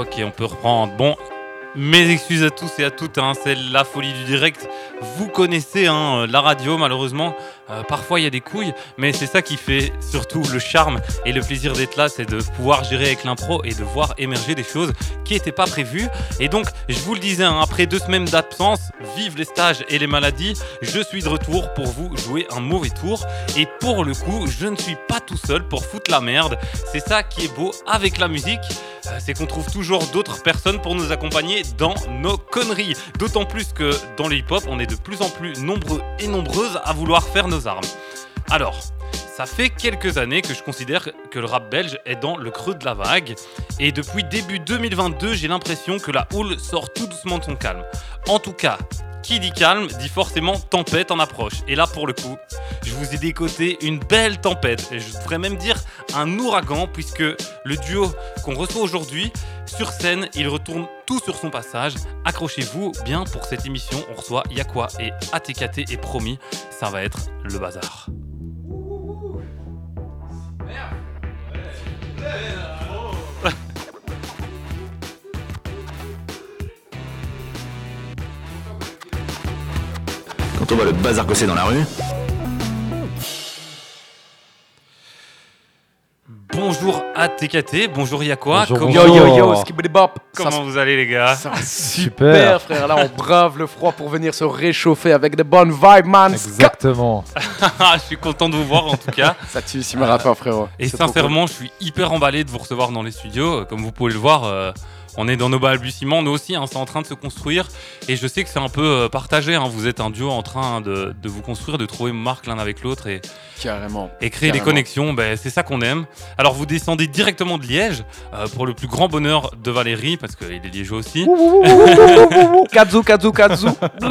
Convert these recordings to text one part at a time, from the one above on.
Ok, on peut reprendre. Bon, mes excuses à tous et à toutes, hein, c'est la folie du direct. Vous connaissez hein, la radio, malheureusement. Euh, parfois il y a des couilles, mais c'est ça qui fait surtout le charme et le plaisir d'être là, c'est de pouvoir gérer avec l'impro et de voir émerger des choses qui n'étaient pas prévues. Et donc, je vous le disais, hein, après deux semaines d'absence, vive les stages et les maladies, je suis de retour pour vous jouer un mauvais tour. Et pour le coup, je ne suis pas tout seul pour foutre la merde. C'est ça qui est beau avec la musique, c'est qu'on trouve toujours d'autres personnes pour nous accompagner dans nos conneries. D'autant plus que dans le hip-hop, on est de plus en plus nombreux et nombreuses à vouloir faire nos armes. Alors, ça fait quelques années que je considère que le rap belge est dans le creux de la vague. Et depuis début 2022, j'ai l'impression que la houle sort tout doucement de son calme. En tout cas, qui dit calme dit forcément tempête en approche. Et là, pour le coup, je vous ai décoté une belle tempête. Et je devrais même dire un ouragan, puisque le duo qu'on reçoit aujourd'hui, sur scène, il retourne tout sur son passage. Accrochez-vous bien pour cette émission. On reçoit Yakwa et ATKT et promis, ça va être le bazar. Quand on voit le bazar gossé dans la rue, Bonjour ATKT, bonjour Yakwa. Bonjour, Comment. Yo yo yo, skibidi bop. Ça, comment vous allez les gars ça va Super. super frère, là on brave le froid pour venir se réchauffer avec de bonnes vibes man. Exactement. Je suis content de vous voir en tout cas. Ça tue si frérot. Et C'est sincèrement, je suis hyper emballé de vous recevoir dans les studios. Comme vous pouvez le voir, euh, on est dans nos balbutiements, nous aussi, hein, c'est en train de se construire. Et je sais que c'est un peu euh, partagé. hein. Vous êtes un duo en train de, de vous construire, de trouver marque l'un avec l'autre et. Carrément. et créer des connexions. Ben, c'est ça qu'on aime. Alors, vous descendez directement de Liège euh, pour le plus grand bonheur de Valérie, parce qu'il est liégeois aussi. Kazu kazu kazu.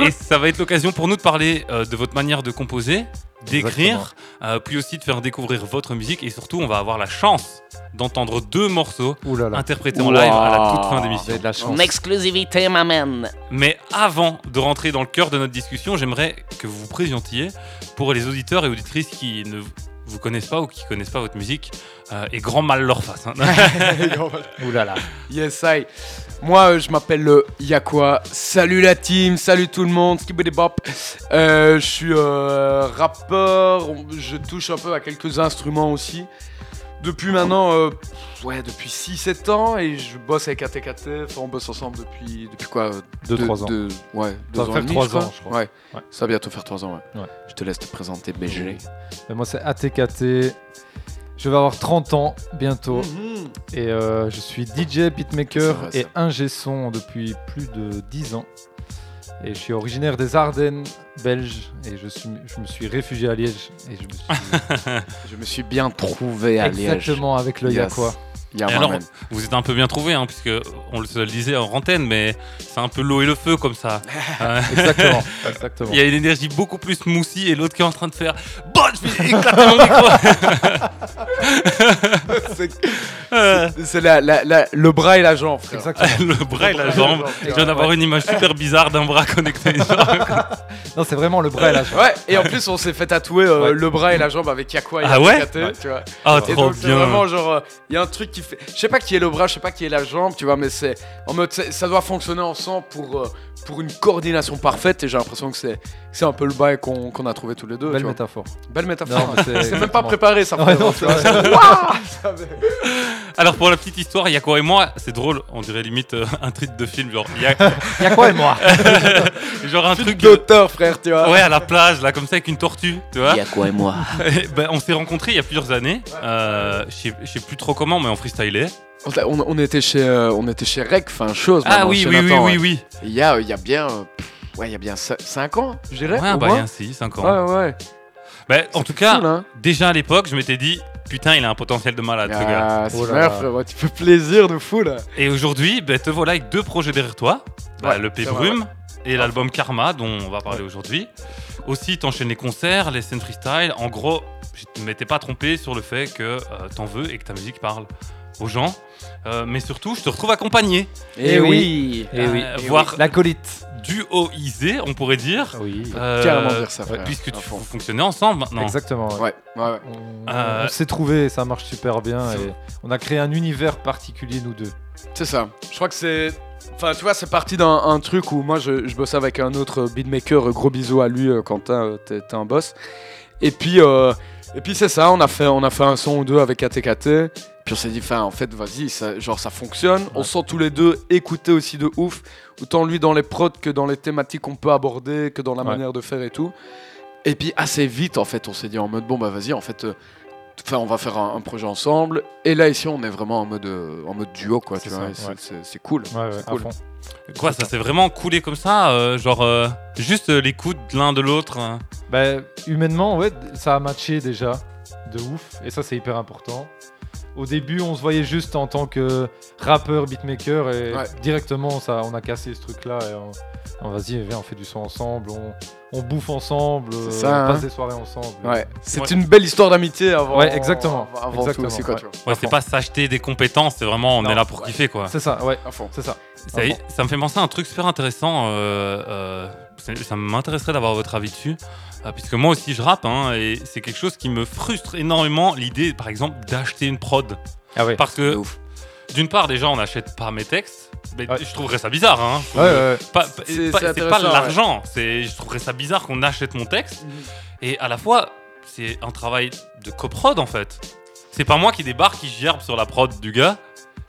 Et ça va être l'occasion pour nous de parler euh, de votre manière de composer, d'écrire, euh, puis aussi de faire découvrir votre musique. Et surtout, on va avoir la chance d'entendre deux morceaux Ouh là là. interprétés en live à la toute fin d'émission. De la chance. En exclusivité, ma man. Mais avant de rentrer dans le cœur de notre discussion, j'aimerais que vous vous présentiez pour les auditeurs et auditrices qui ne vous connaissent pas ou qui connaissent pas votre musique euh, et grand mal leur face. hein. Ouh là là. yes I. Moi euh, je m'appelle euh, Yakwa. Salut la team, salut tout le monde. Skibidi bop. Euh, je suis euh, rappeur, je touche un peu à quelques instruments aussi. Depuis maintenant, euh, ouais, depuis 6-7 ans et je bosse avec ATKT. Enfin, on bosse ensemble depuis, depuis quoi Deux, trois ans. deux- ouais, deux Ça va ans faire et demi, trois je crois. ans, je crois. Ouais. Ouais. ça va bientôt faire 3 ans, ouais. Ouais. Je te laisse te présenter, BG. Moi, c'est ATKT. Je vais avoir 30 ans bientôt. Et euh, je suis DJ, beatmaker vrai, et ingé son depuis plus de 10 ans. Et je suis originaire des Ardennes belges. Et je, suis, je me suis réfugié à Liège. Et je me suis Je me suis bien trouvé à Liège. exactement avec le Yes. Yakwa. Et alors, vous êtes un peu bien trouvé, hein, puisque on le se le disait en antenne, mais c'est un peu l'eau et le feu comme ça. Euh, Exactement. exactement. Il y a une énergie beaucoup plus smoothie et l'autre qui est en train de faire Bon, je vais éclater mon micro C'est- C'est la- la- la- le bras et la jambe, frère. Exactement. Le bras et la jambe. Je viens d'avoir une image super bizarre d'un bras connecté. Non, c'est vraiment le bras et la jambe. Ouais, et en plus, on s'est fait tatouer euh, Ouais. le bras et la jambe avec Yakwa et Ah ouais Ouais. tu vois. Ah, Et trop donc, c'est bien. vraiment genre, il y a un truc qui Je sais pas qui est le bras, je sais pas qui est la jambe, tu vois, mais c'est en mode, ça doit fonctionner ensemble pour, euh, pour une coordination parfaite. Et j'ai l'impression que c'est c'est un peu le bail qu'on qu'on a trouvé tous les deux. Belle tu vois. métaphore. Belle métaphore. C'est même pas préparé, ça. Ouais, non, Alors, pour la petite histoire, Yako et moi, c'est drôle, on dirait limite euh, un titre de film. Genre, il y a Yakwa et moi. genre un truc. D'auteur, frère, tu vois. Ouais, à la plage, là, comme ça, avec une tortue, tu vois. Il y a quoi et moi Et ben, on s'est rencontrés il y a plusieurs années. Euh, je sais- je sais plus trop comment, mais on freestylait. On, t'a- on- on était chez, euh, on était chez Rec, enfin chose. Ah oui, oui, oui, Nathan, oui, ouais. oui. Il y a, il y a bien, euh, ouais, il y a bien 5 ans, je dirais. Ouais, au bah, moins. il y a 6, 5 ans. Ouais, ouais. Ben, en tout cas, cool, hein. déjà à l'époque, je m'étais dit, putain, il a un potentiel de malade, ce gars. Ah, c'est Oh là vrai, là. frérot, tu fais plaisir de fou là. Et aujourd'hui, ben, te voilà avec deux projets derrière toi. Bah, Ouais, le P Brume et l'album Karma, dont on va parler aujourd'hui. Aussi, t'enchaînes les concerts, les scènes freestyle. En gros, je ne m'étais pas trompé sur le fait que euh, t'en veux et que ta musique parle aux gens. Euh, mais surtout, je te retrouve accompagné. Eh oui. Eh oui. Euh, Eh voir L'acolyte duoisé, on pourrait dire. Oui, Euh, Carrément dire ça, frère. Puisque tu fonctionnez ensemble maintenant. exactement. ouais. Ouais, ouais, ouais. On, Euh, on s'est trouvé, ça marche super bien et on a créé un univers particulier nous deux. C'est ça. Je crois que c'est. Enfin, tu vois, c'est parti d'un un truc où moi je, je bossais avec un autre beatmaker. Gros bisous à lui, Quentin, t'es t'es un boss. Et puis, euh, et puis c'est ça, on a, fait, on a fait un son ou deux avec ATKT. Puis on s'est dit, en fait, vas-y, ça, genre ça fonctionne. On sent tous les deux écouter aussi de ouf. Autant lui dans les prods que dans les thématiques qu'on peut aborder, que dans la Ouais. manière de faire et tout. Et puis assez vite, en fait, on s'est dit en mode, bon, bah vas-y, en fait. euh, Enfin, on va faire un, un projet ensemble. Et là, ici, on est vraiment en mode, euh, en mode duo, quoi. C'est cool. Ouais, ouais, cool. Quoi, ça s'est vraiment coulé comme ça euh, Genre, euh, juste euh, l'écoute de l'un de l'autre euh. Bah, humainement, ouais, ça a matché déjà de ouf et ça c'est hyper important. Au début, on se voyait juste en tant que rappeur, beatmaker et Ouais. directement, ça, on a cassé ce truc-là et on, on vas-y, viens, on fait du son ensemble, on, on bouffe ensemble, euh, ça, on hein. passe des soirées ensemble. Ouais, c'est Ouais. une belle histoire d'amitié avant. Ouais, exactement. Avant, Exactement, tout aussi, quoi, ouais. c'est pas s'acheter des compétences, c'est vraiment on Non, est là pour ouais. kiffer quoi. C'est ça, ouais, À fond. c'est ça. Ça, ça me fait penser à un truc super intéressant. euh, euh, ça m'intéresserait d'avoir votre avis dessus. euh, puisque moi aussi je rappe, hein, et c'est quelque chose qui me frustre énormément l'idée, par exemple, d'acheter une prod. Ah ouais. Parce que, ouf. d'une part, déjà, on n'achète pas mes textes. Mais Ouais. Je trouverais ça bizarre. Hein. Ouais, C'est- pas- pas l'argent. C'est, je trouverais ça bizarre qu'on achète mon texte. Et à la fois, c'est un travail de coprod en fait. C'est pas moi qui débarque, qui gerbe sur la prod du gars.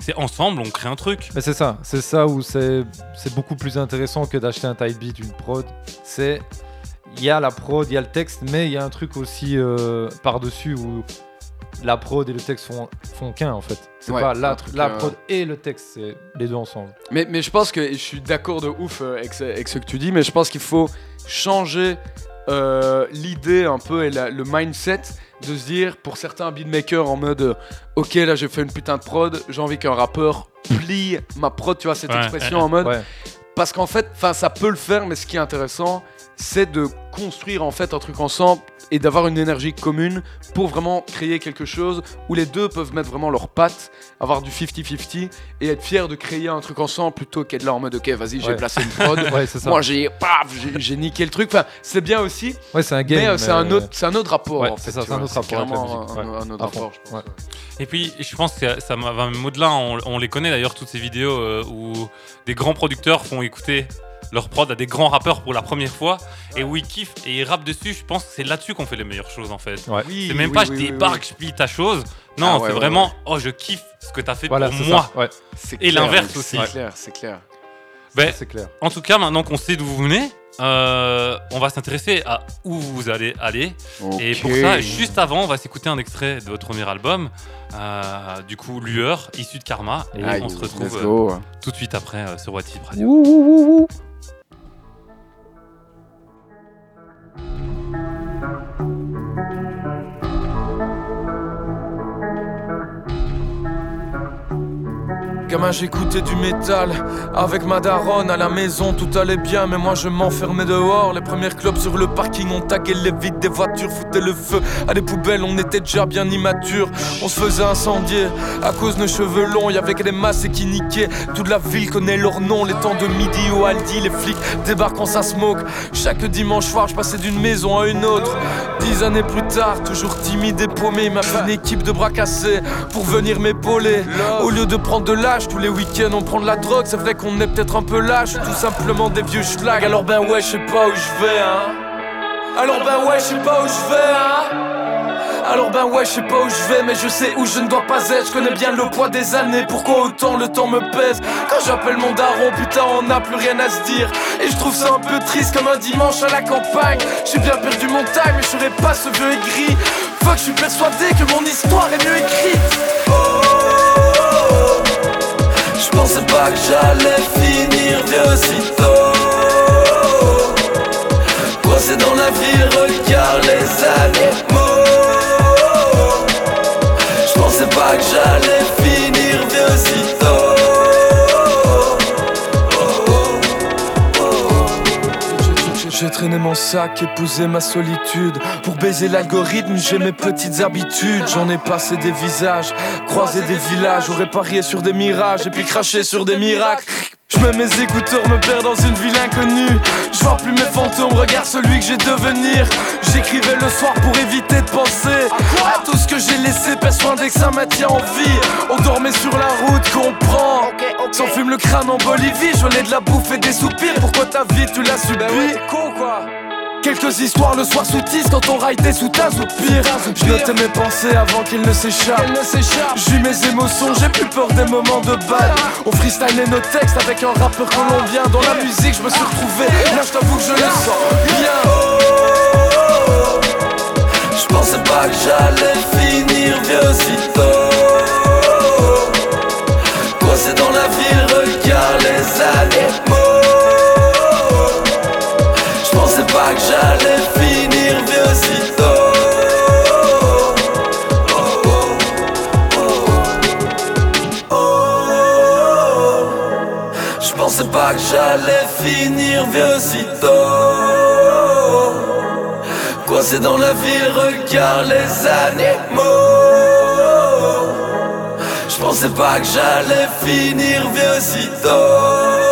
C'est ensemble, on crée un truc. Mais c'est ça, c'est ça où c'est c'est beaucoup plus intéressant que d'acheter un type beat, une prod. C'est il y a la prod, il y a le texte, mais il y a un truc aussi euh, par-dessus où la prod et le texte font, font qu'un en fait. C'est Ouais, pas la, la euh, prod et le texte, c'est les deux ensemble. Mais, mais je pense que je suis d'accord de ouf euh, avec, ce, avec ce que tu dis, mais je pense qu'il faut changer euh, l'idée un peu et la- le mindset de se dire pour certains beatmakers en mode euh, ok là j'ai fait une putain de prod, j'ai envie qu'un rappeur plie ma prod, tu vois cette Ouais, expression en mode. Ouais, parce qu'en fait, ça peut le faire, mais ce qui est intéressant, c'est de construire en fait un truc ensemble et d'avoir une énergie commune pour vraiment créer quelque chose où les deux peuvent mettre vraiment leurs pattes, avoir du 50-50 et être fiers de créer un truc ensemble plutôt qu'être là en mode ok, vas-y, j'ai Ouais. placé une prod. ouais c'est ça. Moi j'ai paf, j'ai- niqué le truc. Enfin, c'est bien aussi, ouais, c'est un game. mais euh, c'est un autre, c'est un autre rapport. Ouais, en c'est fait, ça, c'est un vois. autre rapport musique, un, un autre rapport, je pense. ouais. Et puis, je pense que ça va même au-delà. On, on les connaît d'ailleurs, toutes ces vidéos euh, où des grands producteurs font écouter leur prod à des grands rappeurs pour la première fois et où ils kiffent et ils rappent dessus. Je pense que c'est là-dessus qu'on fait les meilleures choses en fait. Ouais. Oui, C'est même oui, pas oui, je oui, oui. débarque, je plie ta chose. Non, Ah ouais, c'est ouais, vraiment ouais. oh, je kiffe ce que t'as fait Voilà, pour c'est moi. ça. Ouais, C'est Et clair, l'inverse aussi. C'est clair, c'est clair. Ben, c'est clair. En tout cas, maintenant qu'on sait d'où vous venez, euh, on va s'intéresser à où vous allez aller. Et pour ça, juste avant, on va s'écouter un extrait de votre premier album, euh, du coup Lueur, issu de Karma. Et Aïe, on se retrouve euh, tout de suite après euh, sur What If Radio. Ouh, ouh, ouh, ouh. J'écoutais du métal. Avec ma daronne à la maison tout allait bien Mais moi je m'enfermais dehors. Les premières clopes sur le parking On taguait les vides des voitures Foutaient le feu à des poubelles. On était déjà bien immatures. On se faisait incendier. À cause de nos cheveux longs Y'avait que des masses qui niquaient. Toute la ville connaît leur nom. Les temps de midi au Aldi Les flics débarquent en ça smoke. Chaque dimanche soir je passais d'une maison à une autre. Dix années plus tard Toujours timide et paumé Il m'a fait une équipe de bras cassés Pour venir m'épauler. Au lieu de prendre de l'âge Tous les week-ends on prend de la drogue C'est vrai qu'on est peut-être un peu lâche Tout simplement des vieux schlags Alors ben ouais je sais pas où je vais hein Alors ben ouais je sais pas où je vais hein alors ben ouais, je sais pas où je vais, mais je sais où je ne dois pas être. Je connais bien le poids des années, pourquoi autant le temps me pèse. Quand j'appelle mon daron, putain, on n'a plus rien à se dire. Et je trouve ça un peu triste comme un dimanche à la campagne. J'ai bien perdu mon time, mais je serai pas ce vieux aigri. Fuck, je suis persuadé que mon histoire est mieux écrite. Je pensais pas que j'allais finir vieux si tôt. Coincé dans la vie, regarde les animaux. J'ai traîné mon sac, épousé ma solitude. Pour baiser l'algorithme, j'ai mes petites habitudes. J'en ai passé des visages, croisé des villages. J'aurais parié sur des mirages et puis craché sur des miracles. Je mets mes écouteurs, me perds dans une ville inconnue. Je vois plus mes fantômes, regarde celui que j'ai devenir. J'écrivais le soir pour éviter de penser à tout ce que j'ai laissé, persuadé que ça maintient en vie. On dormait sur la route. S'en fume le crâne en Bolivie, je l'ai de la bouffe et des soupirs. Pourquoi ta vie tu l'as subi con quoi Quelques histoires le soir sous tisse quand on raillait sous ta ou pire. Je notais mes pensées avant qu'ils ne s'échappent. J'ai mes émotions, j'ai plus peur des moments de balle. On freestylait nos textes avec un rappeur colombien. Dans la musique, je me suis retrouvé. Là, je t'avoue que je le sens bien. Je pensais pas que j'allais finir vieux si tôt. Pas que j'allais finir vieux si tôt. Coincé dans la ville, regarde les animaux. Je pensais pas que j'allais finir vieux si tôt.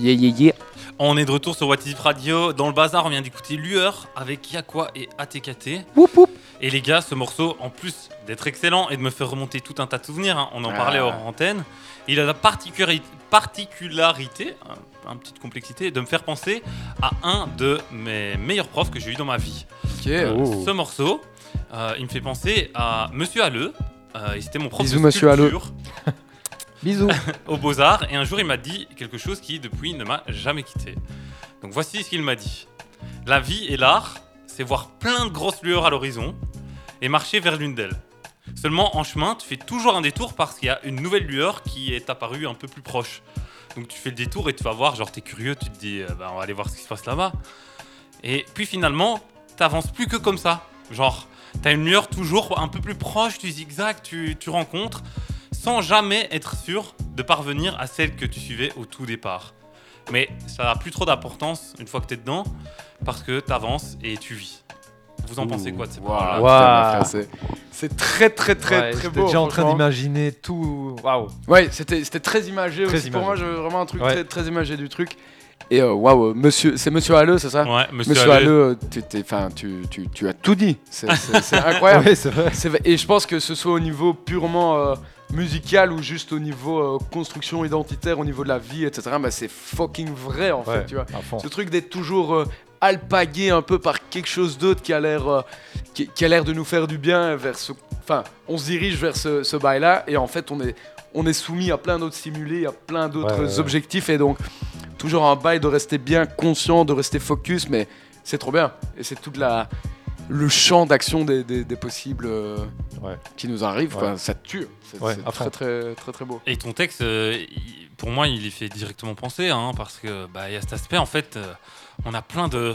Yeah, yeah, yeah. On est de retour sur What Is It Radio. Dans le bazar, on vient d'écouter Lueur avec Yakwa et ATKT. Et les gars, ce morceau, en plus d'être excellent et de me faire remonter tout un tas de souvenirs, hein, on en Ah. parlait hors antenne, il a la particulari- particularité, un, un petite complexité, de me faire penser à un de mes meilleurs profs que j'ai eu dans ma vie. Euh, Oh. Ce morceau, euh, il me fait penser à Monsieur Halleux. Euh, et c'était mon prof Bisous, de Monsieur Halleux. Bisous. aux Beaux-Arts. Et un jour, il m'a dit quelque chose qui, depuis, ne m'a jamais quitté. Donc voici ce qu'il m'a dit. La vie et l'art, c'est voir plein de grosses lueurs à l'horizon et marcher vers l'une d'elles. Seulement, en chemin, tu fais toujours un détour parce qu'il y a une nouvelle lueur qui est apparue un peu plus proche. Donc tu fais le détour et tu vas voir, genre t'es curieux, tu te dis, euh, bah, on va aller voir ce qui se passe là-bas. Et puis finalement, t'avances plus que comme ça. Genre, t'as une lueur toujours un peu plus proche, tu zigzags, tu rencontres, sans jamais être sûr de parvenir à celle que tu suivais au tout départ. Mais ça n'a plus trop d'importance une fois que t'es dedans, parce que t'avances et tu vis. Vous en pensez quoi de ces mon frère, c'est- très très très Ouais, très j'étais beau. déjà en train d'imaginer tout. Waouh. Ouais, c'était c'était très imagé Très aussi. Pour moi, j'avais vraiment un truc Ouais. très, très imagé du truc. Et euh, waouh, monsieur, c'est Monsieur Halleux, c'est ça Ouais, monsieur, Monsieur Halleux. Halleux, euh, t'es- t'es- enfin, tu, tu, tu as tout dit. C'est- C'est c'est incroyable. Ouais, c'est vrai. C'est vrai. Et je pense que ce soit au niveau purement euh, musical ou juste au niveau euh, construction identitaire, au niveau de la vie, etc. Bah, c'est fucking vrai en fait, tu vois. Ce truc d'être toujours euh, alpagué un peu par quelque chose d'autre qui a l'air euh, qui, qui a l'air de nous faire du bien vers ce enfin on se dirige vers ce, ce bail là et en fait on est on est soumis à plein d'autres stimuli à plein d'autres Ouais, ouais, ouais. objectifs et donc toujours un bail de rester bien conscient de rester focus mais c'est trop bien et c'est toute la le champ d'action des, des- des possibles euh, Ouais. qui nous arrivent Ouais. ça te tue c'est Ouais, très très très très beau Et ton texte, euh, pour moi, il y fait directement penser, hein, parce que bah, il y a cet aspect, en fait, euh, on a plein de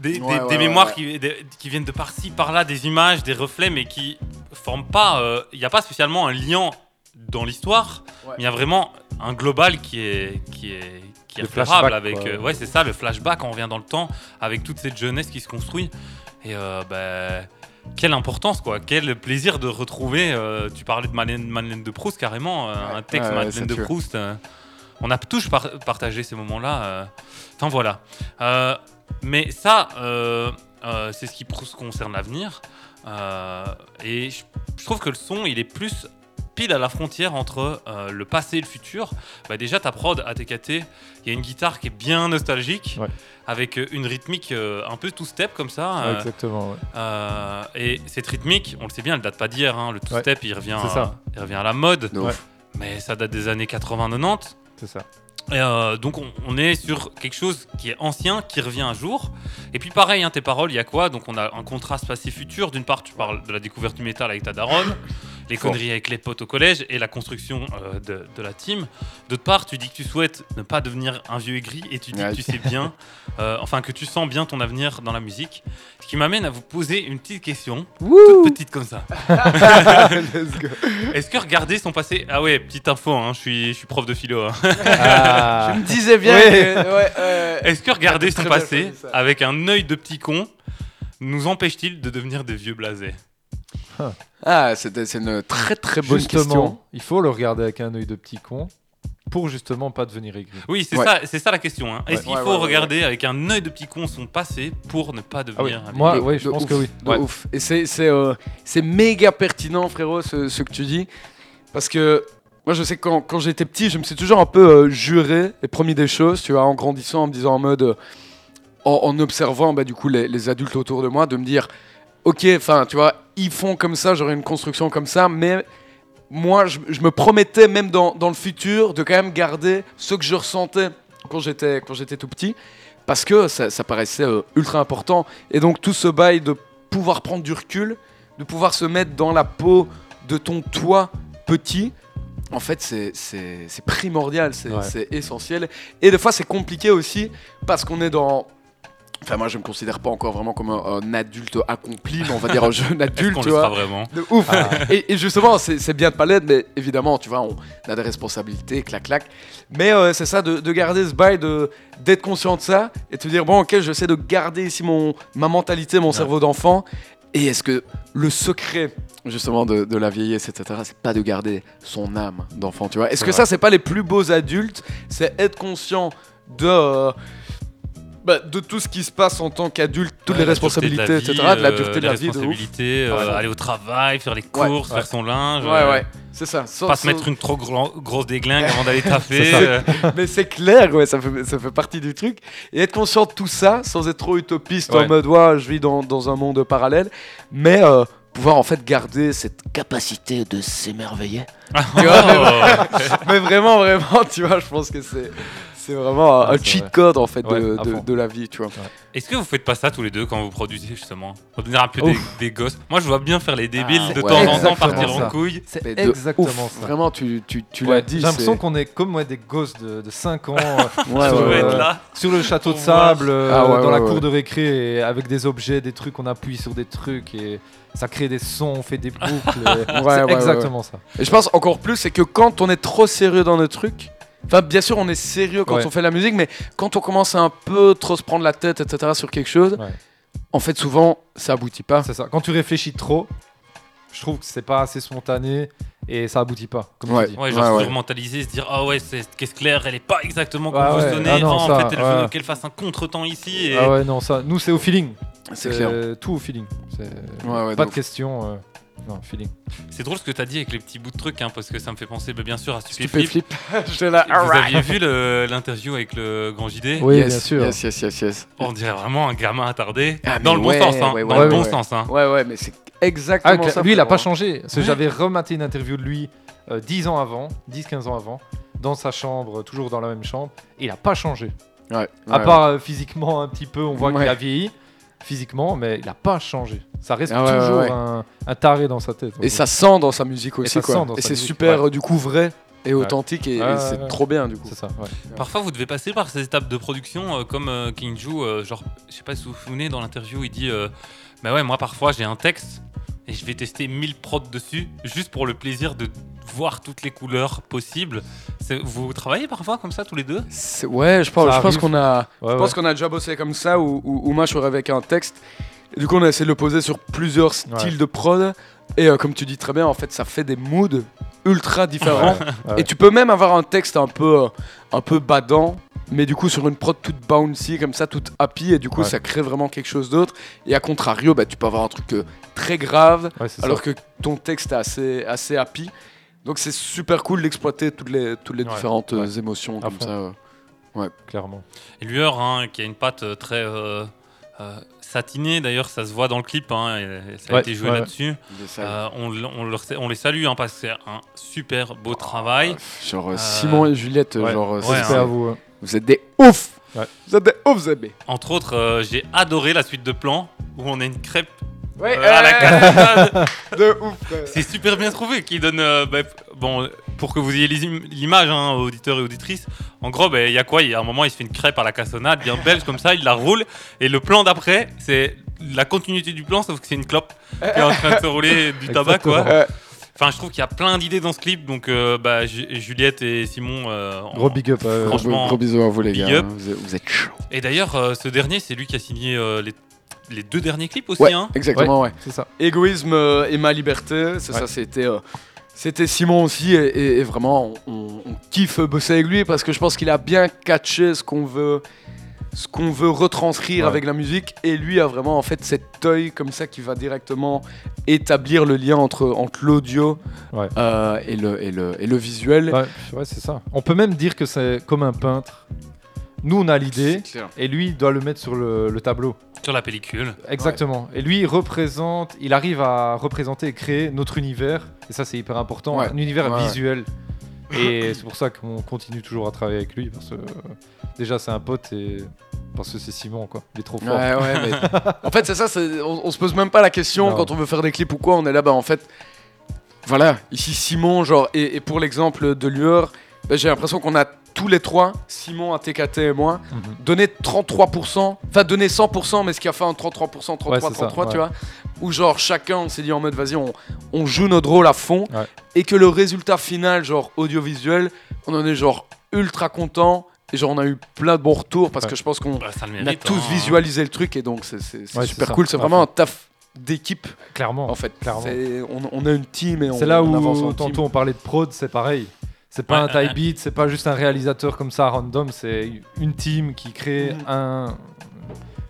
des, des- Ouais, ouais, des ouais, mémoires ouais. Qui, des- qui viennent de par-ci, par-là, des images, des reflets, mais qui forment pas. euh, Il n'y a pas spécialement un lien dans l'histoire, Ouais. mais il y a vraiment un global qui est qui est qui est avec quoi. euh, ouais c'est ça le flashback on revient dans le temps avec toute cette jeunesse qui se construit et euh, bah, quelle importance quoi quel plaisir de retrouver euh, tu parlais de Madeleine, Madeleine de Proust carrément euh, un texte Ouais, Madeleine de tue. Proust euh, on a tous par- partagé ces moments là enfin voilà Euh, mais ça euh, euh, c'est ce qui concerne l'avenir Euh, et je, je trouve que le son il est plus pile à la frontière entre euh, le passé et le futur bah déjà ta prod ATKT il y a une guitare qui est bien nostalgique Ouais. avec euh, une rythmique euh, un peu two step comme ça Ouais, euh, exactement. ouais. euh, et cette rythmique, on le sait bien, elle date pas d'hier. hein. Le two Ouais, step, il revient, ça. il revient à la mode, mais ça date des années 80-90. C'est ça. Et, euh, donc on, on est sur quelque chose qui est ancien, qui revient un jour. Et puis pareil, hein, tes paroles, il y a quoi? Donc on a un contraste passé-futur. D'une part, tu parles de la découverte du métal avec ta daronne, les Fort. conneries avec les potes au collège et la construction euh, de, de la team. D'autre part, tu dis que tu souhaites ne pas devenir un vieux aigri et tu dis Ouais. que tu sais bien, euh, enfin que tu sens bien ton avenir dans la musique. Ce qui m'amène à vous poser une petite question, toute petite comme ça. Let's go. Est-ce que regarder son passé... Ah ouais, petite info, hein, je, suis, je suis prof de philo. hein. Ah. Je me disais bien Ouais. que. Ouais, euh, Est-ce que regarder son passé avec un œil de petit con nous empêche-t-il de devenir des vieux blasés? Ah, c'était- c'est une très très bonne justement, question. il faut le regarder avec un œil de petit con pour justement pas devenir aigri. Oui, c'est Ouais. ça, c'est ça la question. hein. Est-ce qu'il Ouais, faut ouais, ouais, regarder avec un œil de petit con son passé pour ne pas Ah oui, devenir un moi, oui, je De pense ouf, que oui. de Ouais. ouf. Et c'est c'est, euh, c'est méga pertinent, frérot, ce, ce que tu dis. Parce que moi, je sais que quand, quand j'étais petit, je me suis toujours un peu euh, juré et promis des choses, tu vois, en grandissant, en me disant en mode. euh, en, en observant, bah, du coup, les, les adultes autour de moi, de me dire Ok, enfin, tu vois, ils font comme ça, j'aurai une construction comme ça, mais. Moi, je, je me promettais, même dans, dans le futur, de quand même garder ce que je ressentais quand j'étais quand j'étais tout petit, parce que ça, ça paraissait euh, ultra important. Et donc tout ce bail de pouvoir prendre du recul, de pouvoir se mettre dans la peau de ton toi petit, en fait c'est- primordial, c'est Ouais. c'est essentiel. Et des fois c'est compliqué aussi parce qu'on est dans... Enfin moi je me considère pas encore vraiment comme un, un adulte accompli, mais on va dire un jeune Est-ce adulte, qu'on tu vois. vraiment De ouf. Ah. Et, et justement, c'est c'est bien de pas l'être, mais évidemment, tu vois, on a des responsabilités, clac, clac. Mais euh, c'est ça, de, de garder ce bail, de- d'être conscient de ça, et de te dire, bon, ok, j'essaie de garder ici mon, ma mentalité, mon cerveau d'enfant. Et est-ce que le secret, justement, de, de la vieillesse, etc., c'est pas de garder son âme d'enfant, tu vois? Est-ce C'est que vrai. ça, c'est pas les plus beaux adultes? C'est être conscient de... euh, bah, de tout ce qui se passe en tant qu'adulte, toutes Ouais, les responsabilités, la etc., de la euh, dureté de la vie, de ouf. responsabilités, euh, Ouais. aller au travail, faire les courses, ouais. faire son linge. Ouais, euh, ouais, c'est ça. Sans- Pas se mettre une trop gro- grosse déglingue avant d'aller ça. euh, Mais c'est clair, ouais, ça fait, ça fait partie du truc. Et être conscient de tout ça, sans être trop utopiste en mode, ouais, je vis dans, dans un monde parallèle, mais euh, pouvoir en fait garder cette Capacité de s'émerveiller. Oh. mais vraiment, vraiment, tu vois, je pense que c'est. C'est vraiment un, Ouais, un c'est cheat vrai. code en fait Ouais, de, de- la vie, tu vois. Est-ce que vous faites pas ça tous les deux quand vous produisez justement? Redevenir un peu des, des gosses? Moi je vois bien faire les débiles Ah, de ouais. temps en temps Exactement partir ça. en couille. C'est exactement ouf. ça. Vraiment, tu, tu, tu Ouais, l'as dit. J'ai l'impression qu'on est comme ouais, des gosses de, de 5 ans euh, Ouais, Je ouais, veux ouais. être là. sur le château de sable, euh, Ah ouais, dans la cour ouais. de récré, et avec des objets, des trucs, on appuie sur des trucs et ça crée des sons, on fait des boucles. c'est ouais, ouais, exactement ça. Et je pense encore plus, c'est que quand on est trop sérieux dans nos trucs, enfin bien sûr on est sérieux quand Ouais. on fait la musique, mais quand on commence à un peu trop se prendre la tête, etc. sur quelque chose, Ouais. en fait souvent ça aboutit pas. C'est ça. Quand tu réfléchis trop, je trouve que c'est pas assez spontané et ça aboutit pas. Comme Ouais. tu dis. Ouais, genre Ouais, se ouais. surmentaliser, se dire ah ouais, c'est caisse claire, elle est pas exactement comme Ouais, vous ouais. sonnez. Ah non, en ça, fait, elle veut qu'elle fasse un contretemps ici. Et... Ah ouais, non, ça, nous c'est au feeling. C'est clair. Tout au feeling. C'est Ouais, ouais, pas de de question. euh, Non, feeling. C'est drôle ce que t'as dit avec les petits bouts de trucs, hein, parce que ça me fait penser bah, bien sûr à Stupéflip. Stupéflip. J'étais là. Vous aviez vu l'interview avec le grand JD Oui, yes, bien sûr. Yes, yes, yes, yes. On dirait vraiment un gamin attardé. Ah, dans le bon ouais, sens, hein. ouais, dans ouais, le bon ouais. sens. Hein. Ouais, ouais, mais c'est Ah, exactement cla- ça. lui, il a pas changé. Parce que J'avais rematé une interview de lui euh, 10 ans avant, 10-15 ans avant, dans sa chambre, toujours dans la même chambre. Et il a pas changé. Ouais, à part euh, physiquement un petit peu, on voit Ouais. qu'il a vieilli physiquement, mais il a pas changé. Ça reste Ah ouais, toujours ouais. Un, un taré dans sa tête. Et ça sent dans sa musique aussi, quoi. et sa c'est super, ouais. du coup, vrai et authentique, et, et c'est ouais. trop bien, du coup. C'est ça, ouais. Parfois, vous devez passer par ces étapes de production, euh, comme euh, King Ju, euh, genre, je sais pas si vous vous souvenez, dans l'interview, il dit euh, Bah ouais, moi parfois j'ai un texte et je vais tester 1000 prods dessus, juste pour le plaisir de voir toutes les couleurs possibles. Vous travaillez parfois comme ça tous les deux? Ouais, je pense, je pense qu'on a, Ouais, je pense ouais. qu'on a déjà bossé comme ça, où moi je serais avec un texte. Et du coup, on a essayé de le poser sur plusieurs styles Ouais. de prod. Et euh, comme tu dis très bien, en fait, ça fait des moods ultra différents. Et tu peux même avoir un texte un peu, euh, un peu badant, mais du coup sur une prod toute bouncy, comme ça, toute happy, et du coup Ouais. ça crée vraiment quelque chose d'autre. Et à contrario, bah, tu peux avoir un truc euh, très grave, Ouais, alors ça. que ton texte est assez, assez happy. Donc c'est super cool d'exploiter toutes les, toutes les Ouais. différentes euh, Ouais. émotions À comme fond. ça. euh. clairement. Et Lueur, hein, qui a une patte euh, très euh, euh, satiné. D'ailleurs, ça se voit dans le clip. hein, et ça a Ouais, été joué ouais, là-dessus. Euh, on, l- on leur- on les salue hein, parce que c'est un super beau travail. Genre euh, Simon et Juliette, Ouais. genre, Ouais, c'est- à vous. hein. vous êtes des ouf Ouais. Vous êtes des ouf, vous êtes Entre autres, euh, j'ai adoré la suite de plans où on a une crêpe Ouais, euh, à la cassonade. de ouf. C'est super bien trouvé, qui donne. euh, bah, bon, pour que vous ayez l'image, hein, auditeurs et auditrices. En gros, bah, il y a quoi? Il y a un moment, il se fait une crêpe à la cassonade, bien belge comme ça, il la roule. Et le plan d'après, c'est la continuité du plan, sauf que c'est une clope qui est en train de se rouler du tabac, quoi. Exactement. Enfin, je trouve qu'il y a plein d'idées dans ce clip, donc euh, bah, Ju- Juliette et Simon. euh, en- Gros big up. euh, Franchement, gros bisous à vous, les big gars. up. hein, Vous êtes, vous êtes chauds. Et d'ailleurs, euh, ce dernier, c'est lui qui a signé euh, les, les deux derniers clips aussi. Ouais, Hein. exactement, ouais. C'est ça. Égoïsme euh, et ma liberté, c'est Ouais. ça, c'était. euh, c'était Simon aussi, et, et- et vraiment, on, on kiffe bosser avec lui parce que je pense qu'il a bien catché ce qu'on veut, ce qu'on veut retranscrire Ouais. avec la musique, et lui a vraiment en fait cet œil comme ça qui va directement établir le lien entre, entre l'audio Ouais. euh, et, le, et, le, et le visuel. Ouais, ouais, c'est ça. On peut même dire que c'est comme un peintre. Nous, on a l'idée, et lui, il doit le mettre sur le, le tableau. Sur la pellicule. Exactement. Et lui, il représente, il arrive à représenter et créer notre univers. Et ça, c'est hyper important. Ouais. Un univers Ouais, visuel. Et c'est pour ça qu'on continue toujours à travailler avec lui. Parce que euh, déjà, c'est un pote et parce que c'est Simon, quoi. Il est trop fort. Ouais, ouais, mais en fait, c'est ça, on, on se pose même pas la question Non. quand on veut faire des clips ou quoi. On est là, bah en fait, voilà, ici Simon, genre, et, et pour l'exemple de Lueur, bah, j'ai l'impression qu'on a tous les trois, Simon, ATKT et moi, Mhm. donné 33%, enfin donné 100%, mais ce qui a fait un 33%, 33, Ouais, c'est ça, 33, tu ouais. vois, où genre chacun, on s'est dit en mode, vas-y, on, on joue notre rôle à fond, Ouais. et que le résultat final, genre audiovisuel, on en est genre ultra content. Et genre on a eu plein de bons retours parce Ouais. que je pense qu'on Bah, a tous hein. visualisé le truc et donc c'est super cool. C'est vraiment un taf d'équipe Clairement. en fait. clairement. On, on a une team et on, C'est là on avance en où team. tantôt on parlait de prod, c'est pareil. C'est pas Ouais, un type ouais. beat, c'est pas juste un réalisateur comme ça random, c'est une team qui crée Mhm. un,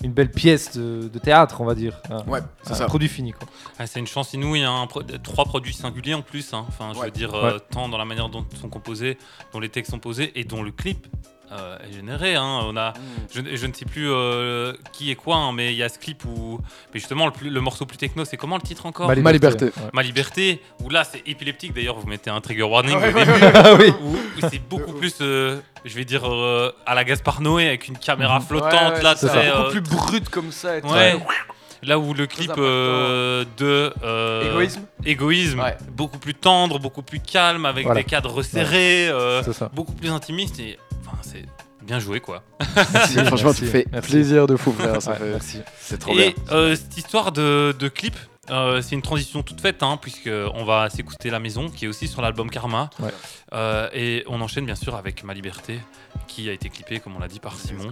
une belle pièce de, de théâtre, on va dire. Un, Ouais, c'est un ça. produit fini quoi. Ah, c'est une chance inouïe, hein, pro- trois produits singuliers en plus. hein. Enfin, je Ouais. veux dire, euh, Ouais. tant dans la manière dont ils sont composés, dont les textes sont posés et dont le clip euh, est généré. hein. On a, je, je ne sais plus euh, qui est quoi, hein, mais il y a ce clip où, mais justement, le, plus- le morceau plus techno, c'est comment le titre encore? Ma liberté. ouais. Ma liberté. Où là, c'est épileptique. D'ailleurs, vous mettez un trigger warning Ouais, au ouais, début. Ah oui. Où, où c'est beaucoup plus, euh, je vais dire, euh, à la Gaspard Noé avec une caméra flottante Ouais, ouais, là, c'est beaucoup euh, plus brut comme ça. Et. Ouais. Là où le clip euh, de euh, Égoïsme. égoïsme, Ouais. beaucoup plus tendre, beaucoup plus calme, avec Voilà. des cadres resserrés, euh, C'est ça. beaucoup plus intimiste et c'est bien joué quoi. Merci, Franchement, merci, tu fais merci. plaisir de fou, frère. ça Ouais, fait- merci. C'est trop bien. Et euh, cette histoire de, de clip, euh, c'est une transition toute faite hein, puisque on va s'écouter La Maison qui est aussi sur l'album Karma Ouais. Euh, et on enchaîne bien sûr avec Ma Liberté qui a été clippé comme on l'a dit par Simon.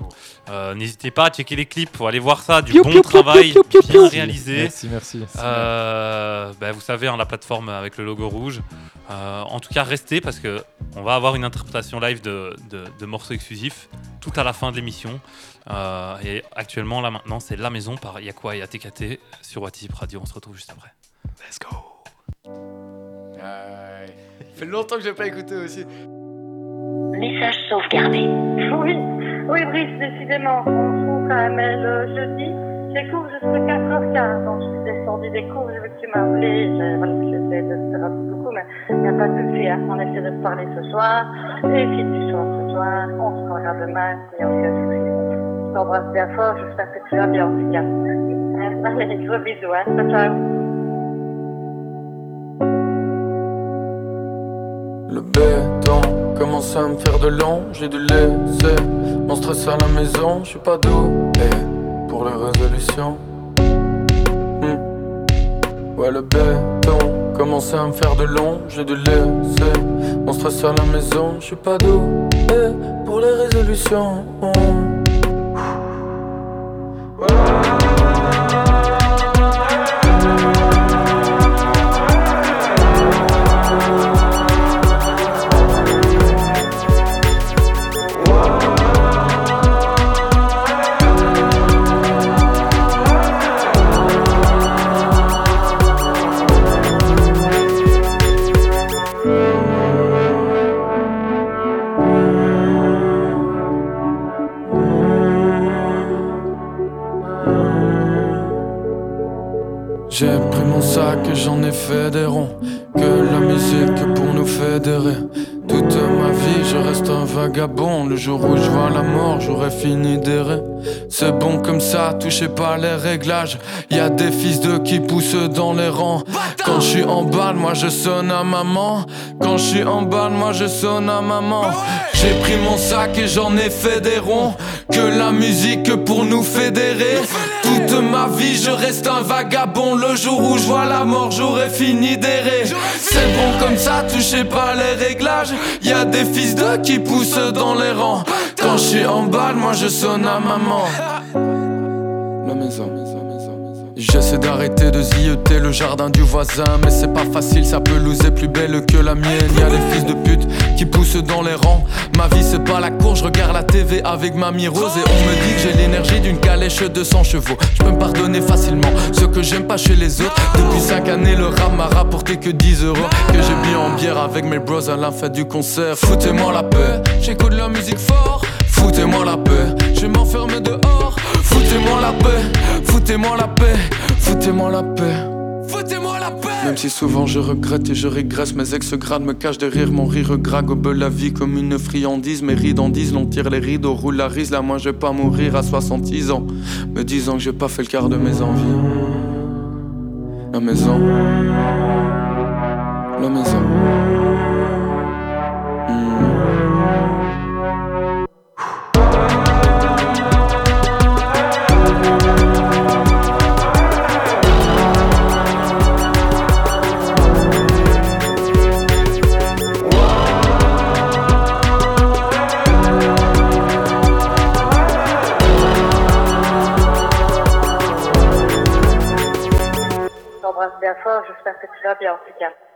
Euh, N'hésitez pas à checker les clips, faut aller voir ça, du Piou, bon travail, piou, piou, piou, bien piou. réalisé. Merci, merci. Euh, bah, vous savez, hein, la plateforme avec le logo rouge. Euh, en tout cas, restez parce que on va avoir une interprétation live de, de- de morceaux exclusifs tout à la fin de l'émission. Euh, et actuellement, là maintenant, c'est La Maison par Yakwa et ATKT sur Watip Radio. On se retrouve juste après. Let's go. Ouais. Ça fait longtemps que j'ai pas écouté aussi. Message sauvegardé. Oui, oui, Brice, décidément. On se trouve quand même le jeudi. J'ai cours jusqu'à 4h15. Donc, je suis descendu des cours, j'ai vu que tu m'as appelé. Voilà, j'essaie de te rappeler beaucoup, mais il n'y a pas de souci. Hein. On essaie de se parler ce soir. Et puis, tu soir ce soir. On se regarde demain. Il n'y a aucun souci. T'embrasse bien fort. J'espère que tu vas bien, en tout cas. Allez, gros bisous. Hein. Ciao, ciao. Le béton commence à me faire de long, j'ai dû laisser mon stress à la maison, je suis pas doué pour les résolutions. Hmm. Ouais, le béton commence à me faire de long, j'ai dû laisser mon stress à la maison, je suis pas doué pour les résolutions. Fini d'errer. C'est bon comme ça, touchez pas les réglages. Y a des fils de qui poussent dans les rangs. Quand je suis en balle, moi je sonne à maman. Quand je suis en balle, moi je sonne à maman. J'ai pris mon sac et j'en ai fait des ronds. Que la musique pour nous fédérer. Toute ma vie, je reste un vagabond. Le jour où je vois la mort, j'aurais fini d'errer. C'est bon comme ça, touchez pas les réglages. Y a des fils de qui poussent dans les rangs. Quand je suis en balle, moi je sonne à maman. La maison. J'essaie d'arrêter de zioter le jardin du voisin Mais c'est pas facile, sa pelouse est plus belle que la mienne. Y'a des fils de pute qui poussent dans les rangs. Ma vie c'est pas la cour, je regarde la TV avec mamie Rose Et on me dit que j'ai l'énergie d'une calèche de 100 chevaux. Je peux me pardonner facilement ce que j'aime pas chez les autres. Depuis 5 années le rap m'a rapporté que 10 euros. Que j'ai bu en bière avec mes bros à la fête du concert. Foutez-moi la paix, j'écoute la musique fort Foutez-moi la paix, je m'enferme dehors. Foutez-moi la paix, foutez-moi la paix, foutez-moi la paix. Foutez-moi la paix. Même si souvent je regrette et je régresse Mes ex-grades me cachent derrière mon rire gras Gobe la vie comme une friandise. Mes rides en disent, l'on tire les rideaux Roule la rise, là moi je vais pas mourir à 66 ans Me disant que j'ai pas fait le quart de mes envies. La maison. La maison fort, j'espère que tu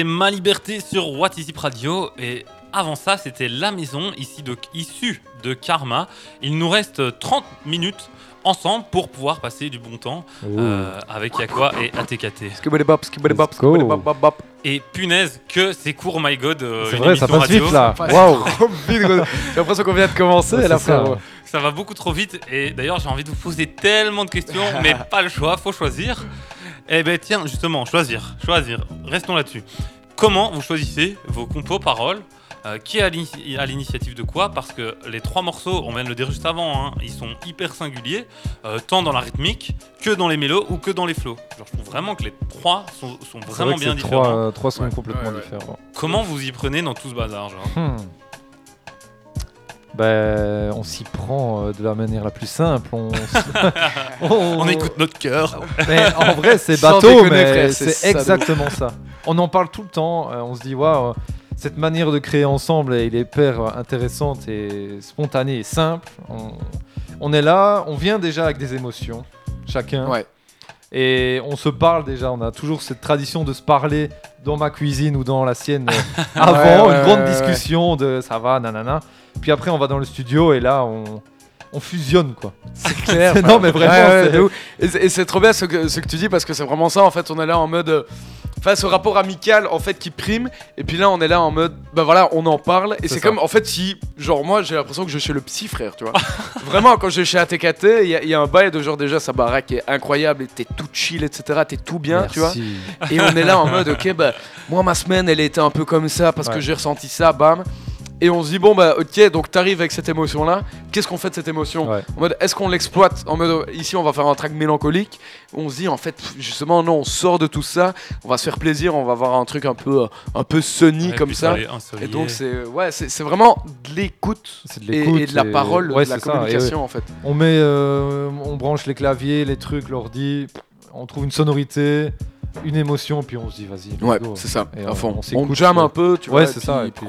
C'était Ma Liberté sur What Is It Radio et avant ça c'était La Maison ici de, issue de Karma. Il nous reste 30 minutes ensemble pour pouvoir passer du bon temps euh, avec Yakwa et ATKT. Et punaise que c'est court, my god. euh, C'est vrai, ça passe radio. vite là. Waouh. J'ai l'impression qu'on vient de commencer Ouais, là. Ça va beaucoup trop vite et d'ailleurs j'ai envie de vous poser tellement de questions, mais pas le choix, faut choisir. Eh ben tiens, justement, choisir, choisir. Restons là-dessus. Comment vous choisissez vos compos paroles Euh, Qui est à l'ini- à l'initiative de quoi? Parce que les trois morceaux, on vient de le dire juste avant, hein, ils sont hyper singuliers, euh, tant dans la rythmique que dans les mélos ou que dans les flows. Genre, je trouve vraiment que les trois sont, sont C'est vrai vraiment que bien différents. trois, euh, trois sont Ouais. complètement Ouais, ouais. différents. Comment vous y prenez dans tout ce bazar genre? Hmm. Ben, on s'y prend euh, de la manière la plus simple. On, écoute notre cœur. Mais en vrai, c'est bateau, mais c'est exactement ça. On en parle tout le temps. euh, on se dit, waouh, cette manière de créer ensemble, elle est hyper intéressante et spontanée et simple. On, on est là, on vient déjà avec des émotions, chacun. Ouais. Et on se parle déjà. On a toujours cette tradition de se parler dans ma cuisine ou dans la sienne avant, Ouais, ouais, une grande ouais, ouais. discussion de ça va, nanana. Puis après, on va dans le studio et là, on, on fusionne quoi. C'est clair. non, mais vraiment, Ouais, ouais. Et c'est- trop bien ce que, ce que tu dis parce que c'est vraiment ça. En fait, on est là en mode. euh, Face au rapport amical en fait qui prime et puis là on est là en mode bah voilà on en parle et C'est comme en fait si genre moi j'ai l'impression que je suis chez le psy frère tu vois vraiment quand je suis chez ATKT il y, a- il y a un bail de genre déjà sa baraque est incroyable et t'es tout chill etc t'es tout bien tu vois et on est là en mode ok bah moi ma semaine elle était un peu comme ça parce que j'ai ressenti ça bam et on se dit bon bah ok donc t'arrives avec cette émotion là qu'est-ce qu'on fait de cette émotion Ouais. en mode est-ce qu'on l'exploite en mode ici on va faire un track mélancolique. On se dit en fait justement non on sort de tout ça. On va se faire plaisir on va avoir un truc un peu euh, un peu sunny Ouais, comme ça. et donc c'est ouais c'est c'est vraiment de l'écoute et, de la et- parole ouais, de la ça, communication en fait. On met, euh, on branche les claviers, les trucs, l'ordi, on trouve une sonorité, une émotion, puis on se dit vas-y. ouais c'est ça Et à on- fond on on, ouais. un peu tu Ouais, vois c'est ça, puis-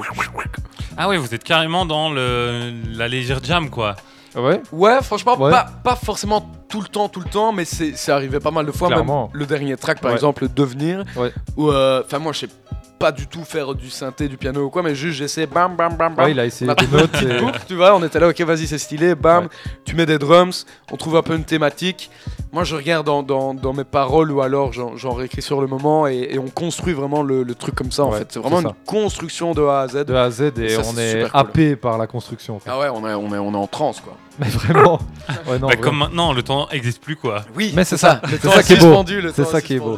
Ah ouais, vous êtes carrément dans le, la légère jam quoi. Ouais. Ouais, franchement, Ouais. Pas, pas forcément tout le temps, tout le temps, mais c'est c'est arrivé pas mal de fois. Clairement. Même le dernier track, par Ouais. exemple, Devenir, Ouais. euh, enfin, moi, je sais pas du tout faire du synthé, du piano ou quoi, mais juste j'essaie, bam, bam, bam, bam. Ouais, il a essayé des notes. et- boucle, tu vois, on était là, ok, vas-y, c'est stylé, bam, Ouais. tu mets des drums, on trouve un peu une thématique. Moi, je regarde dans, dans, dans mes paroles ou alors j'en réécris sur le moment et, et on construit vraiment le, le truc comme ça, en fait. C'est vraiment une construction de A à Z. De A à Z et Ça, on est cool. happé par la construction. en fait. Ah ouais, on est, on, est, on est en transe, quoi. Mais vraiment. Ouais, non, Bah, vraiment. comme maintenant, le temps n'existe plus quoi. Oui, Mais c'est ça, Le c'est temps ça qui est beau. suspendu, le C'est temps ça qui est frère,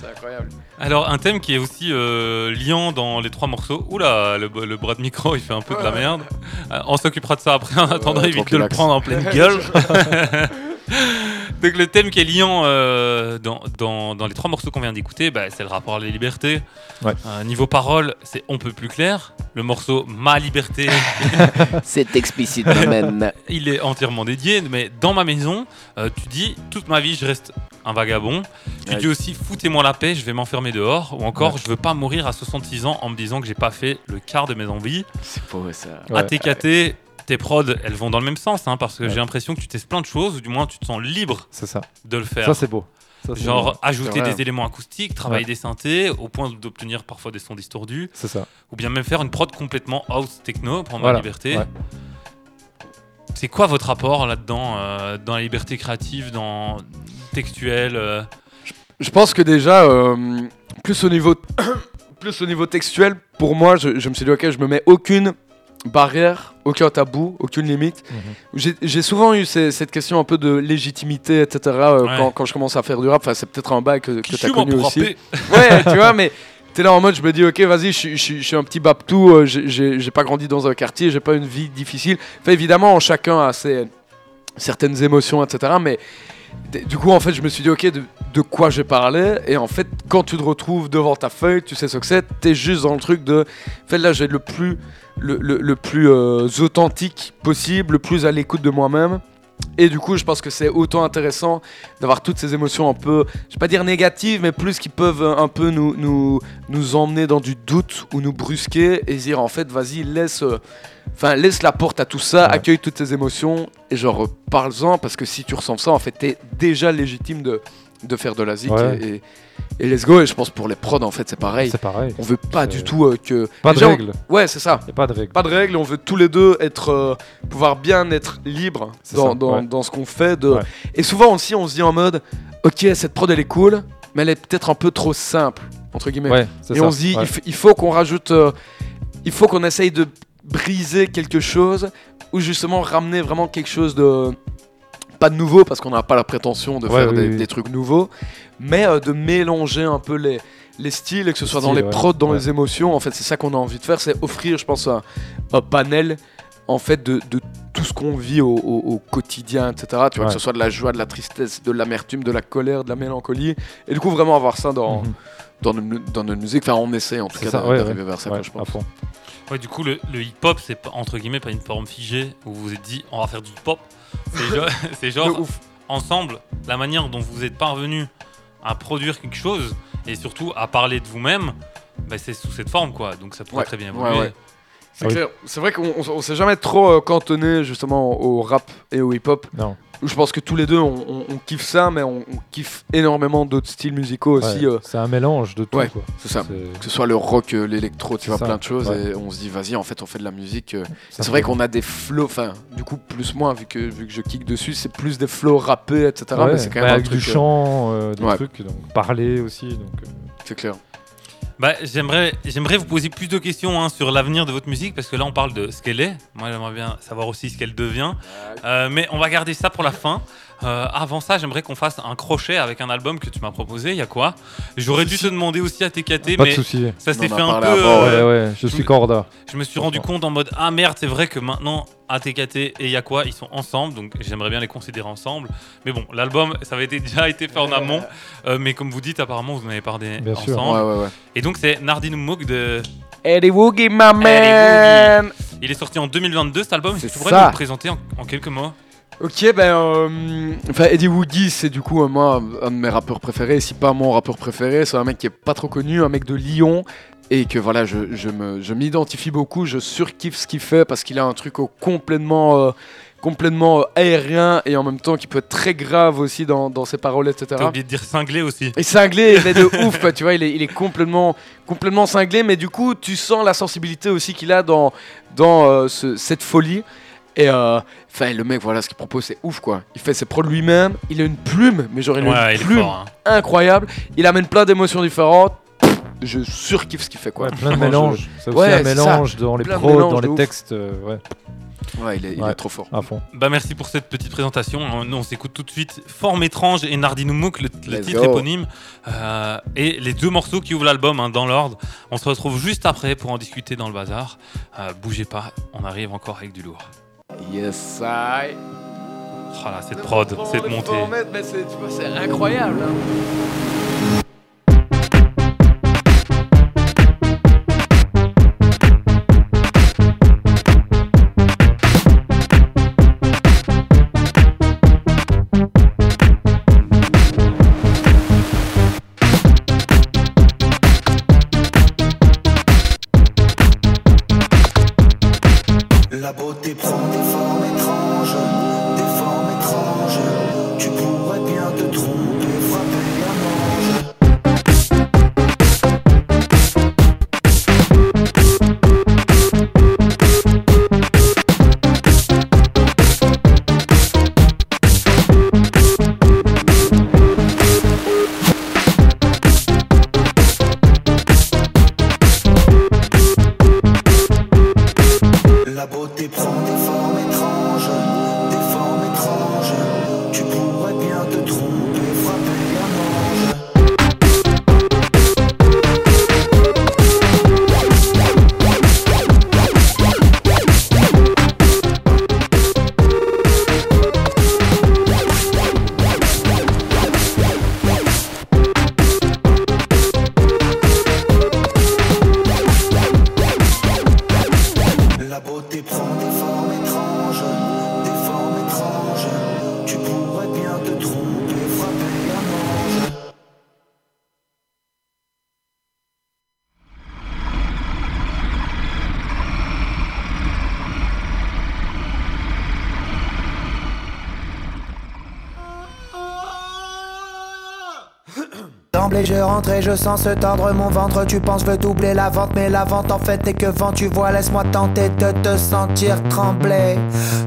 C'est incroyable. Alors, un thème qui est aussi euh, liant dans les trois morceaux. Oula, le, le bras de micro, il fait un peu de la Ouais. merde. Euh, on s'occupera de ça après. En attendant, évite de le prendre en pleine gueule. Donc, le thème qui est liant euh, dans, dans, dans les trois morceaux qu'on vient d'écouter, bah, c'est le rapport à la liberté. Ouais. Euh, niveau parole, c'est on peut plus clair. Le morceau Ma liberté, C'est explicite, man. il est entièrement dédié. Mais dans ma maison, euh, tu dis toute ma vie, je reste un vagabond. Tu Ouais. dis aussi foutez-moi la paix, je vais m'enfermer dehors. Ou encore, je veux pas mourir à 66 ans en me disant que j'ai pas fait le quart de mes envies. C'est faux, ça. Ouais. ATKT, tes prods, elles vont dans le même sens, hein, parce que Ouais. j'ai l'impression que tu testes plein de choses, ou du moins tu te sens libre C'est ça. de le faire. Ça, c'est beau. Ça, Genre beau. ajouter des éléments acoustiques, travailler Ouais. des synthés, au point d'obtenir parfois des sons distordus, C'est ça. ou bien même faire une prod complètement house techno, prendre Voilà. ma liberté. Ouais. C'est quoi votre rapport là-dedans, euh, dans la liberté créative, dans textuelle euh, Je pense que déjà, euh, plus, au niveau plus au niveau textuel, pour moi, je, je me suis dit, ok, je me mets aucune barrière, aucun tabou, aucune limite. Mhm. J'ai j'ai souvent eu ces- cette question un peu de légitimité, etc. euh, Ouais. quand, quand je commence à faire du rap. Enfin, c'est peut-être un bail que, tu as connu aussi. Ouais, tu vois, mais t'es là en mode, je me dis, ok, vas-y, je, suis- je, suis- je suis un petit baptou, euh, j'ai- j'ai j'ai pas grandi dans un quartier, j'ai pas une vie difficile. Enfin, évidemment, chacun a ses, certaines émotions, etc. Mais du coup, en fait, je me suis dit, ok, de, de quoi je parlais Et en fait, quand tu te retrouves devant ta feuille, tu sais ce que c'est, t'es juste dans le truc de, en fait, là, j'ai le plus, le, le- le plus euh, authentique possible, le plus à l'écoute de moi-même. Et du coup, je pense que c'est autant intéressant d'avoir toutes ces émotions un peu, je vais pas dire négatives, mais plus qui peuvent euh, un peu nous, nous, nous emmener dans du doute ou nous brusquer et dire en fait, vas-y, laisse, euh, enfin, laisse la porte à tout ça, Ouais. accueille toutes tes émotions et genre, parle-en parce que si tu ressens ça, en fait, t'es déjà légitime de, de faire de la zik Ouais. et, et- et let's go. Et je pense pour les prods, en fait, c'est pareil. C'est pareil. On veut pas du tout euh, que. Pas de règles. Ouais, c'est ça. Y a pas de règles. Pas de règles, on veut tous les deux être, euh, pouvoir bien être libres C'est dans, dans, ouais. dans ce qu'on fait. De... Ouais. Et souvent aussi, on se dit en mode, ok, cette prod elle est cool, mais elle est peut-être un peu trop simple, entre guillemets. Ouais, Et ça. on se dit, il faut qu'on rajoute, euh, il faut qu'on essaye de briser quelque chose, ou justement ramener vraiment quelque chose de. Pas de nouveau, parce qu'on n'a pas la prétention de Ouais, faire oui, des, oui. des trucs nouveaux, mais euh, de mélanger un peu les, les styles, et que ce soit dans les ouais. prods, dans Ouais. les émotions. En fait, c'est ça qu'on a envie de faire, c'est offrir, je pense, un, un panel en fait de, de tout ce qu'on vit au, au- au quotidien, etc. Tu vois, que ce soit de la joie, de la tristesse, de l'amertume, de la colère, de la mélancolie. Et du coup, vraiment avoir ça dans, Mhm. dans, notre, dans notre musique. Enfin, on essaie en tout cas d'arriver ouais. vers ça, quoi, je à pense. fond. Ouais, du coup, le, le hip-hop, c'est entre guillemets pas une forme figée où vous vous êtes dit on va faire du hip-hop. C'est genre, ouf. ensemble, la manière dont vous êtes parvenu à produire quelque chose et surtout à parler de vous-même, bah, c'est sous cette forme quoi. Donc ça pourrait Ouais, très bien ouais, évoluer. ouais. C'est clair. C'est vrai qu'on on- on s'est jamais trop euh, cantonné justement au rap et au hip-hop. Non. Je pense que tous les deux, on, on- on kiffe ça, mais on, on kiffe énormément d'autres styles musicaux aussi. Ouais, euh, C'est un mélange de tout. ouais, quoi. c'est ça. Que ce soit le rock, euh, l'électro, tu vois, ça, plein de choses. ouais. Et on se dit, vas-y, en fait, on fait de la musique. euh, C'est vrai qu'on a des flows, enfin, du coup, plus moi, vu que, vu que je kick dessus, c'est plus des flows rappés, etc. Mais c'est quand même un avec truc, du chant, des trucs, donc parler aussi. Donc, C'est clair. Bah, j'aimerais, j'aimerais vous poser plus de questions hein, sur l'avenir de votre musique parce que là on parle de ce qu'elle est. Moi j'aimerais bien savoir aussi ce qu'elle devient. Euh, mais on va garder ça pour la fin. Euh, avant ça, j'aimerais qu'on fasse un crochet avec un album que tu m'as proposé. Il y a quoi? J'aurais dû te demander aussi à TKT, pas de mais souci. ça s'est fait un peu. euh, ouais, ouais, je suis corda. Je me suis rendu compte en mode ah merde c'est vrai que maintenant ATKT et Yakwa ils sont ensemble donc j'aimerais bien les considérer ensemble mais bon l'album ça avait été- déjà été fait en amont euh, mais comme vous dites apparemment vous en avez parlé Bien sûr. ensemble Ouais, ouais, ouais. et donc c'est Nardine Mouk de Eddie Woogie, my Eddie man! il est sorti en 2022 cet album est-ce que C'est tu pourrais ça. nous le présenter en, en quelques mots? Ok, ben. euh, Enfin, Eddie Woogie, c'est du coup, euh, moi, un de mes rappeurs préférés. Si pas mon rappeur préféré, c'est un mec qui est pas trop connu, un mec de Lyon. Et que voilà, je, je m'identifie beaucoup, je surkiffe ce qu'il fait parce qu'il a un truc complètement. euh, complètement euh, aérien et en même temps qui peut être très grave aussi dans, dans ses paroles, etc. t'as oublié de dire cinglé aussi Et cinglé, il est de ouf, quoi, tu vois, il est, il est complètement, complètement cinglé, mais du coup, tu sens la sensibilité aussi qu'il a dans, dans euh, ce- cette folie. Et euh, enfin, le mec, voilà, ce qu'il propose, c'est ouf, quoi. Il fait ses prods lui-même, il a une plume, mais genre, il a ouais une il plume fort hein. incroyable. Il amène plein d'émotions différentes. Je surkiffe ce qu'il fait, quoi. Ouais, plein de Vraiment, je- mélanges. C'est aussi Ouais, un mélange dans les prods, mélanges dans les textes. euh, ouais, Ouais, il est, il Ouais. est trop fort. à fond. bah merci pour cette petite présentation on, on s'écoute tout de suite Forme étrange et Nardine Mouk le, le titre go. éponyme euh, et les deux morceaux qui ouvrent l'album hein, dans l'ordre on se retrouve juste après pour en discuter dans le bazar Euh, bougez pas on arrive encore avec du lourd Yes, I. Oh là, cette prod, cette montée. mais c'est incroyable. hein. Et je sens se tordre mon ventre. Tu penses veux doubler la vente, mais la vente en fait est que vent. Tu vois, laisse-moi tenter de te sentir trembler.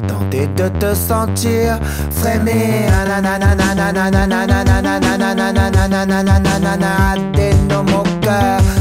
Tenter de te sentir cœur.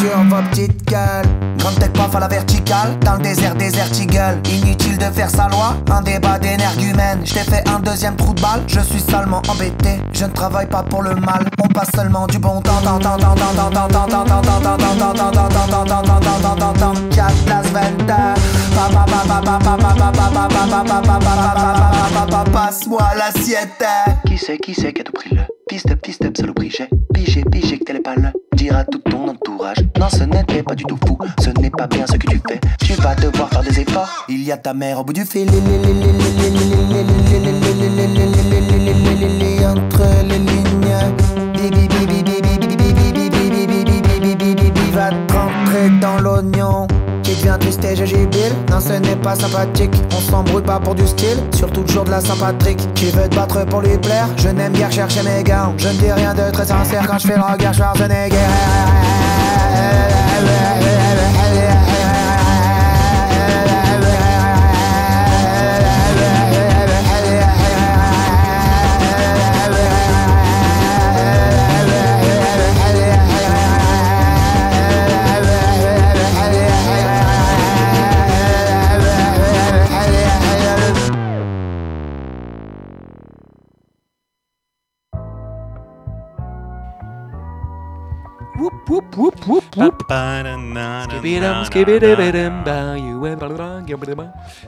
Sur vos petites gueules Comme tech paf à la verticale Dans le désert désert eagle Inutile de faire sa loi Un débat d'énergumène Je t'ai fait un deuxième trou de balle Je suis salement embêté Je ne travaille pas pour le mal On passe seulement du bon temps Passe-moi l'assiette Qui c'est qui c'est qui a tout le piste, piste, solo j'ai Pigé, pigé que t'es pas le dire à tout ton entourage. Non, ce n'était pas du tout fou, ce n'est pas bien ce que tu fais. Tu vas devoir faire des efforts. Il y a ta mère au bout du fil. Entre les lignes, va te rentrer dans l'oignon. Qui devient triste et je jubile Non ce n'est pas sympathique On s'embrouille pas pour du style. Surtout toujours de la Saint-Patrick Qui veut te battre pour lui plaire. Je n'aime guère chercher mes gants Je ne dis rien de très sincère Quand je fais le regard Schwarzenegger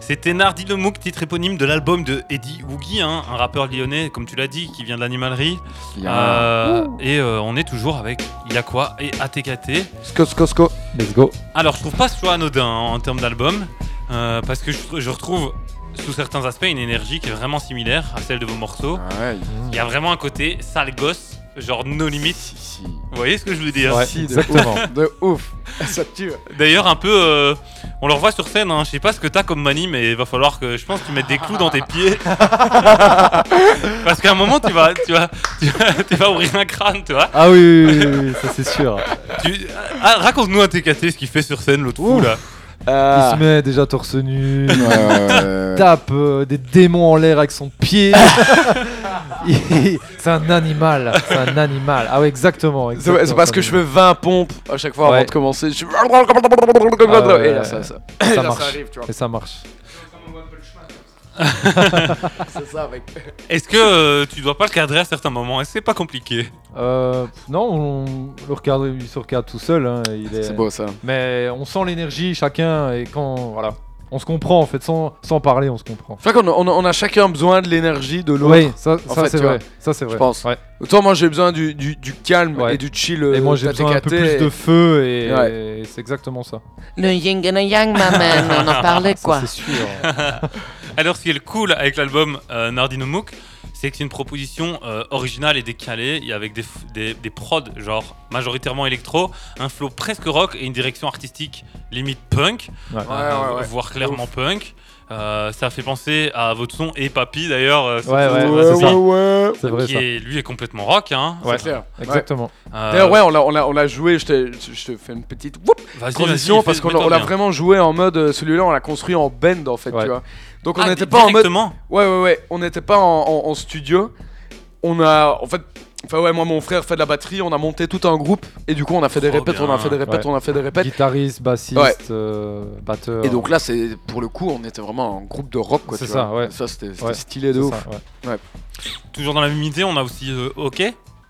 C'était Nardi le Mouk, titre éponyme de l'album de Eddie Woogie, hein, un rappeur lyonnais, comme tu l'as dit, qui vient de l'animalerie. Euh, et euh, on est toujours avec Yakwa et ATKT. Sco, sco, sco. Let's go. Alors, je trouve pas ce choix anodin hein, en termes d'album, euh, parce que je, je retrouve sous certains aspects une énergie qui est vraiment similaire à celle de vos morceaux. Ouais. Il y a vraiment un côté sale gosse, genre no limit. Si, si. Vous voyez ce que je veux dire Ouais, Si, de exactement. ouf. De ouf. Ça tue. D'ailleurs, un peu, euh, on le revoit sur scène. Hein. Je sais pas ce que t'as comme manie, mais il va falloir que je pense que tu mettes des clous dans tes pieds. Parce qu'à un moment, tu vas, tu vas, tu vas, tu vas ouvrir un crâne, tu vois. Ah oui, oui, oui, oui, ça c'est sûr. Tu- ah, Raconte-nous un TKT ce qu'il fait sur scène, l'autre fou là. Il se met déjà torse nu, ouais, ouais, ouais. tape euh, des démons en l'air avec son pied. C'est un animal, c'est un animal. Ah ouais, exactement. C'est parce que je fais 20 pompes à chaque fois avant de commencer. Je... ouais, Et là, ça, ça. Ça Et là, marche. arrive, tu vois. Et ça marche. C'est ça, mec. Est-ce que euh, tu dois pas le cadrer à certains moments? Est-ce que c'est pas compliqué? Euh, non, on le regarde, il se regarde tout seul. hein, il est... C'est beau ça. Mais on sent l'énergie chacun et quand voilà, on se comprend en fait sans, sans parler, on se comprend. Je crois qu'on a, on a- on a chacun besoin de l'énergie de l'autre. Oui, ça, ça fait, c'est tu vrai. vois, Ça c'est vrai. je pense. Ouais. Toi, moi, j'ai besoin du, du, du calme Ouais. et du chill. Et euh, moi j'ai besoin un peu plus de feu et, Ouais. et c'est exactement ça. Le yin et le yang, ma man, on en parlait Ça, quoi. c'est sûr. Alors, ce qui est le cool avec l'album euh, Nardino Mook, c'est que c'est une proposition euh, originale et décalée, et avec des, des, des prods, genre majoritairement électro, un flow presque rock et une direction artistique limite punk, Ouais. Ouais, ouais, ouais. voire clairement punk. Euh, ça fait penser à votre son et Papy d'ailleurs, euh, Ouais, ouais, surtout, ouais, euh, c'est ouais, ça. ouais. C'est vrai qui ça. est, lui est complètement rock. Hein. Ouais. C'est clair. Exactement. Euh, D'ailleurs, ouais, on l'a, on l'a, on l'a joué. Je te, je te fais une petite transition parce qu'on l'a, vraiment joué en mode euh, celui-là, on l'a construit en band en fait, Ouais. tu vois. Donc on Ah, n'était pas en mode. Ouais, ouais, ouais. On n'était pas en, en- en studio. On a, en fait. Enfin ouais, moi mon frère fait de la batterie, on a monté tout un groupe et du coup on a fait des Trop répètes, on a fait des répètes, Ouais. on a fait des répètes. Guitariste, bassiste, Ouais. euh, batteur. Et donc là c'est pour le coup on était vraiment un groupe de rock quoi. C'est ça, vois. ouais. Ça c'était, Ouais. stylé de ouf. ça, ouais. Toujours dans la même idée, on a aussi euh, OK,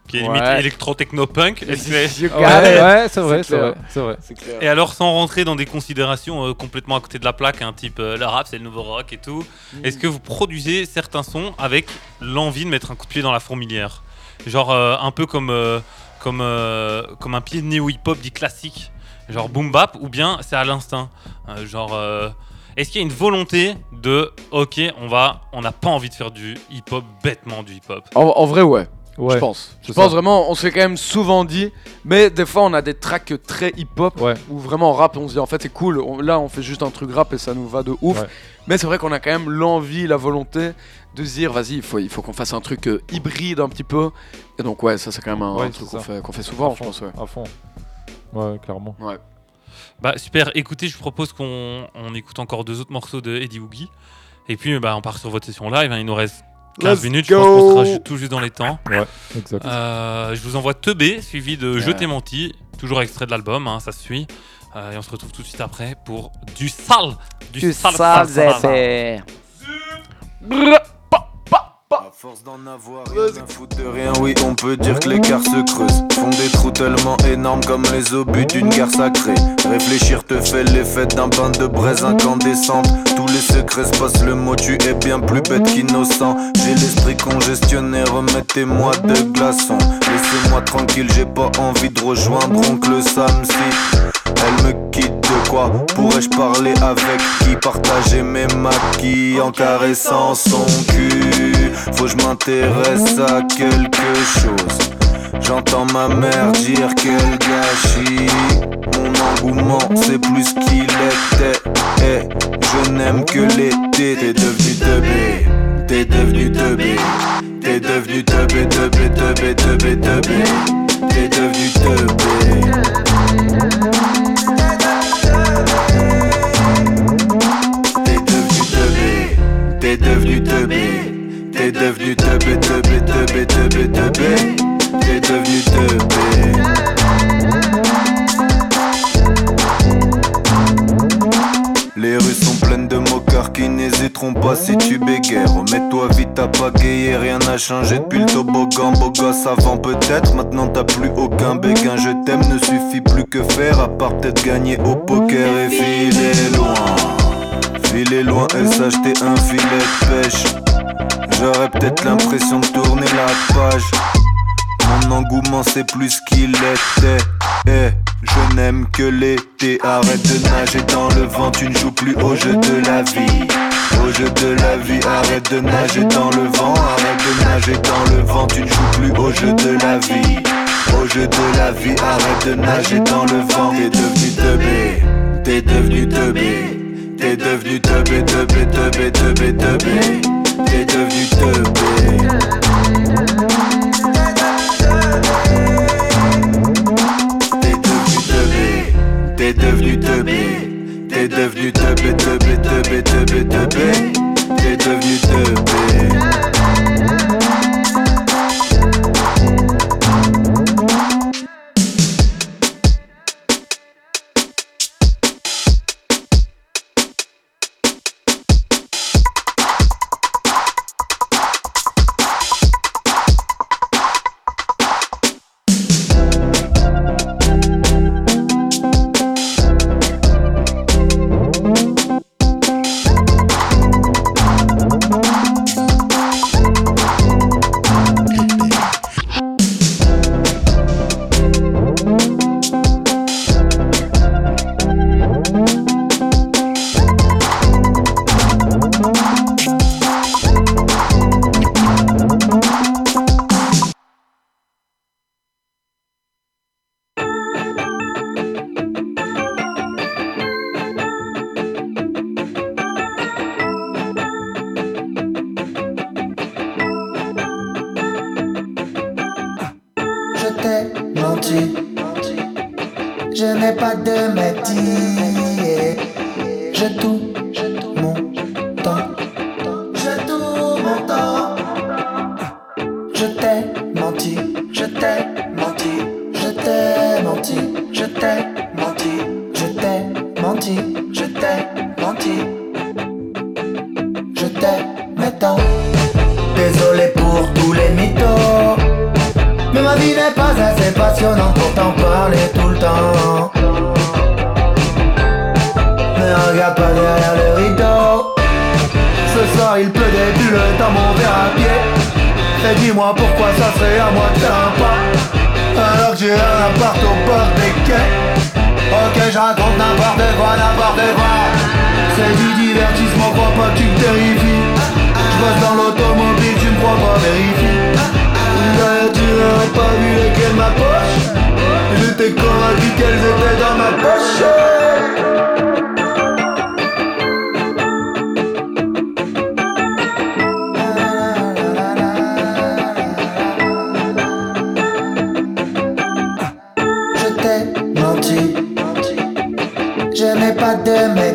qui est limite Ouais. électro-techno-punk. Ouais, c'est vrai, C'est vrai. Et alors, sans rentrer dans des considérations euh, complètement à côté de la plaque, un type euh, le rap c'est le nouveau rock et tout, est-ce que vous produisez certains sons avec l'envie de mettre un coup de pied dans la fourmilière? Genre euh, un peu comme, euh, comme, euh, comme un pied néo hip-hop dit classique. genre boom bap, ou bien c'est à l'instinct Euh, Genre, euh, est-ce qu'il y a une volonté de, ok, on va, on n'a pas envie de faire du hip-hop bêtement du hip-hop? En, en vrai, ouais. Ouais. Je pense. Je pense ça. vraiment, on s'est quand même souvent dit, mais des fois on a des tracks très hip-hop Ouais. où vraiment en rap on se dit en fait c'est cool, on- là on fait juste un truc rap et ça nous va de ouf. Ouais. Mais c'est vrai qu'on a quand même l'envie, la volonté de se dire vas-y, il faut, il faut qu'on fasse un truc euh, hybride un petit peu. Et donc ouais, ça c'est quand même un, Ouais, un truc qu'on fait, fait souvent, À je fond, pense. Ouais. À fond. Ouais, clairement. Bah super, écoutez, je vous propose qu'on on écoute encore deux autres morceaux de Eddie Woogie. Et puis bah, on part sur votre session live, hein, il nous reste 15 Let's minutes, je pense qu'on sera tout juste dans les temps. Exact. Euh, je vous envoie Teubé, suivi de Je t'ai menti, toujours extrait de l'album, hein, ça se suit. Euh, et on se retrouve tout de suite après pour du sale, du, Tu sale, sales sale, sale. effets. À force d'en avoir rien à foutre de rien, oui, on peut dire que l'écart se creuse. Font des trous tellement énormes comme les obus d'une guerre sacrée. Réfléchir te fait l'effet d'un bain de braise incandescente. Se passent le mot, tu es bien plus bête qu'innocent. J'ai l'esprit congestionné, remettez-moi de glaçons. Laissez-moi tranquille, j'ai pas envie de rejoindre oncle Sam si elle me quitte de quoi Pourrais-je parler avec qui? Partager mes maquis en caressant son cul Faut que je m'intéresse à quelque chose J'entends ma mère dire quel gâchis Mon engouement. C'est plus qu'il était. Et je n'aime que l'été. T'es devenu teubé. T'es devenu teubé. T'es devenu teubé, teubé, teubé, teubé, teubé. T'es devenu teubé, t'es devenu teubé, t'es devenu teubé, teubé, teubé, teubé, teubé, t'es devenu. Les rues sont pleines de moqueurs qui n'hésiteront pas si tu bégayes. Remets-toi vite à pagayer, rien n'a changé depuis le toboggan. Beau gosse avant peut-être, maintenant t'as plus aucun béguin. Je t'aime ne suffit plus que faire, à part peut-être gagner au poker et filer loin. Filer loin et s'acheter un filet de pêche. J'aurais peut-être l'impression de tourner la page. Mon engouement c'est plus qu'il était. Eh, je n'aime que l'été. Arrête de nager dans le vent, tu ne joues plus au jeu de la vie. Au jeu de la vie, arrête de nager dans le vent. Arrête de nager dans le vent, tu ne joues plus au jeu de la vie. Au jeu de la vie, arrête de nager dans le vent. T'es devenu teubé, t'es devenu teubé. T'es devenu teubé, teubé, teubé, teubé, teubé. T'es devenu teubé. T'es devenu teubé, t'es devenu teubé, teubé, teubé, teubé, teubé, t'es devenu teubé. Je n'ai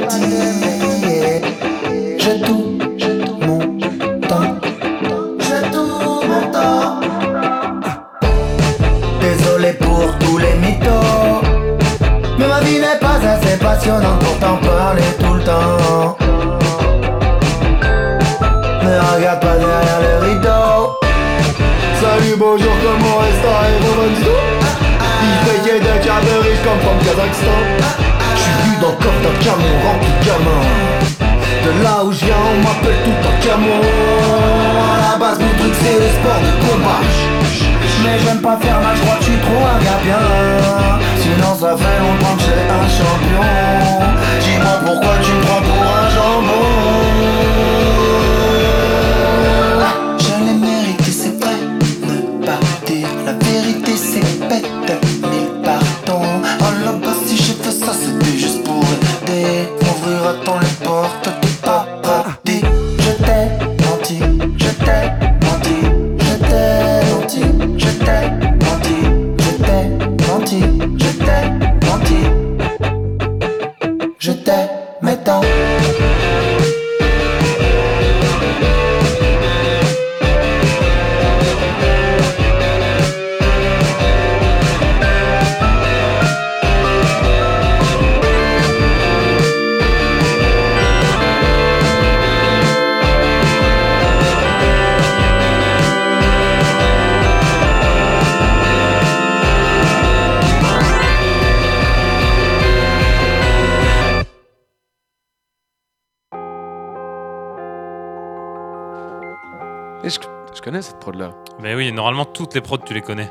oui, normalement, toutes les prods, tu les connais.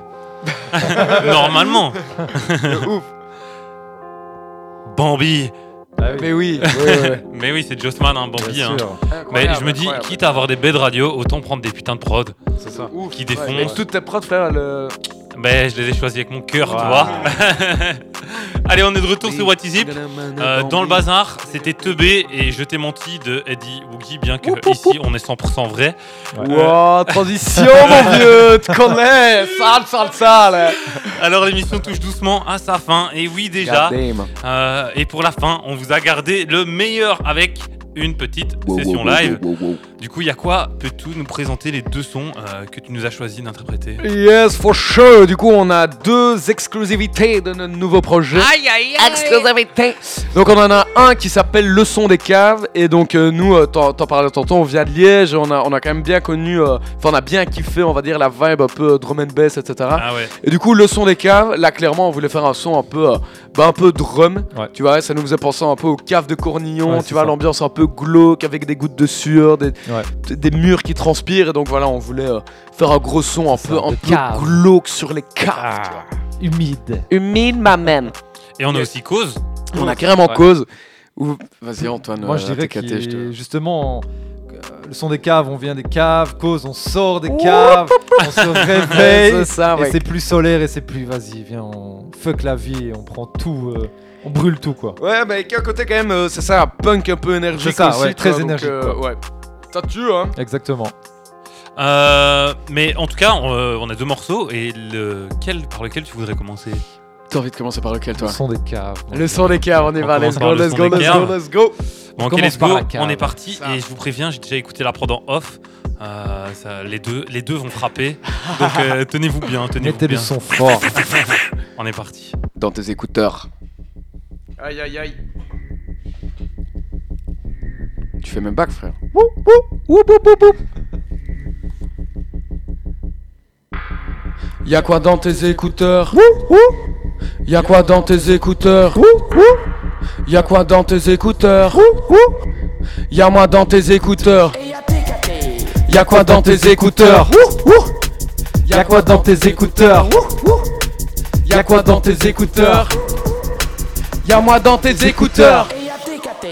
normalement. ouf. Bambi. Mais oui. Mais oui, c'est Jossman, hein, Bambi. Hein. Mais je me dis, incroyable. quitte à avoir des baies de radio, autant prendre des putains de prods C'est ça. Ouf. qui Ouais, défoncent. mais toutes tes prods, frère, le. Ben, je les ai choisis avec mon cœur, tu Wow. vois. Allez, on est de retour sur What Is It. Euh, dans le bazar, c'était Teubé et Je t'ai menti de Eddie Woogie, bien que ici on est 100% vrai. Wow, transition, mon vieux, tu connais, sale, sale, sale. Alors l'émission touche doucement à sa fin, et oui déjà. Euh, et pour la fin, on vous a gardé le meilleur avec une petite session live. Y a quoi Peux-tu nous présenter les deux sons euh, que tu nous as choisi d'interpréter? Yes, for sure. Du coup, on a deux exclusivités de notre nouveau projet. Aïe, aïe, aïe. Exclusivité. Donc, on en a un qui s'appelle Le son des caves. Et donc, euh, nous, euh, t'en parlais tantôt, on vient de Liège. On a, on a quand même bien connu, euh, enfin, on a bien kiffé, on va dire, la vibe un peu euh, drum and bass, etc. Ah ouais. Et du coup, le son des caves, là, clairement, on voulait faire un son un peu, euh, bah, un peu drum. Ouais. Tu vois, ça nous faisait penser un peu aux caves de Cornillon. Ouais, tu vois, l'ambiance un peu glauque avec des gouttes de sueur, des, Ouais. des murs qui transpirent. Et donc, voilà, on voulait euh, faire un gros son un peu, un peu glauque sur les caves. vois. Humide. Humide, ma man. Et on a aussi cause. On a carrément Ouais. cause. Ou- Vas-y, Antoine. Moi, euh, je dirais que je te- justement, euh, le son des caves, on vient des caves, cause, on sort des caves, on se réveille, ça, et c'est plus solaire, et c'est plus, vas-y, viens, on fuck la vie, on prend tout, euh, on brûle tout, quoi. Ouais, mais avec un côté quand même, euh, c'est ça, punk un peu énergique C'est ça, aussi, ouais, très donc, énergique, euh, ouais. Ça tue, hein. Exactement. Euh, mais en tout cas, on, euh, on a deux morceaux. Et lequel par lequel tu voudrais commencer? T'as envie de commencer par lequel, Le toi son des caves. Le son des caves, on y On va, let's go, le let's son go, des let's go, let's go. Bon, ok, let's go. On est parti. Ça. Et je vous préviens, j'ai déjà écouté la prod en off. Euh, ça- les, deux, les deux vont frapper. Donc euh, tenez-vous bien, tenez-vous Mettez le bien. son fort. On est parti. Dans tes écouteurs. Aïe, aïe, aïe. Tu fais même back, frère. Y'a quoi dans tes écouteurs Y'a quoi dans tes écouteurs Y'a quoi dans tes écouteurs Y'a moi dans tes écouteurs Y'a quoi dans tes écouteurs Y'a quoi dans tes écouteurs Y'a quoi dans tes écouteurs Y'a moi dans tes écouteurs. Et y'a TKT.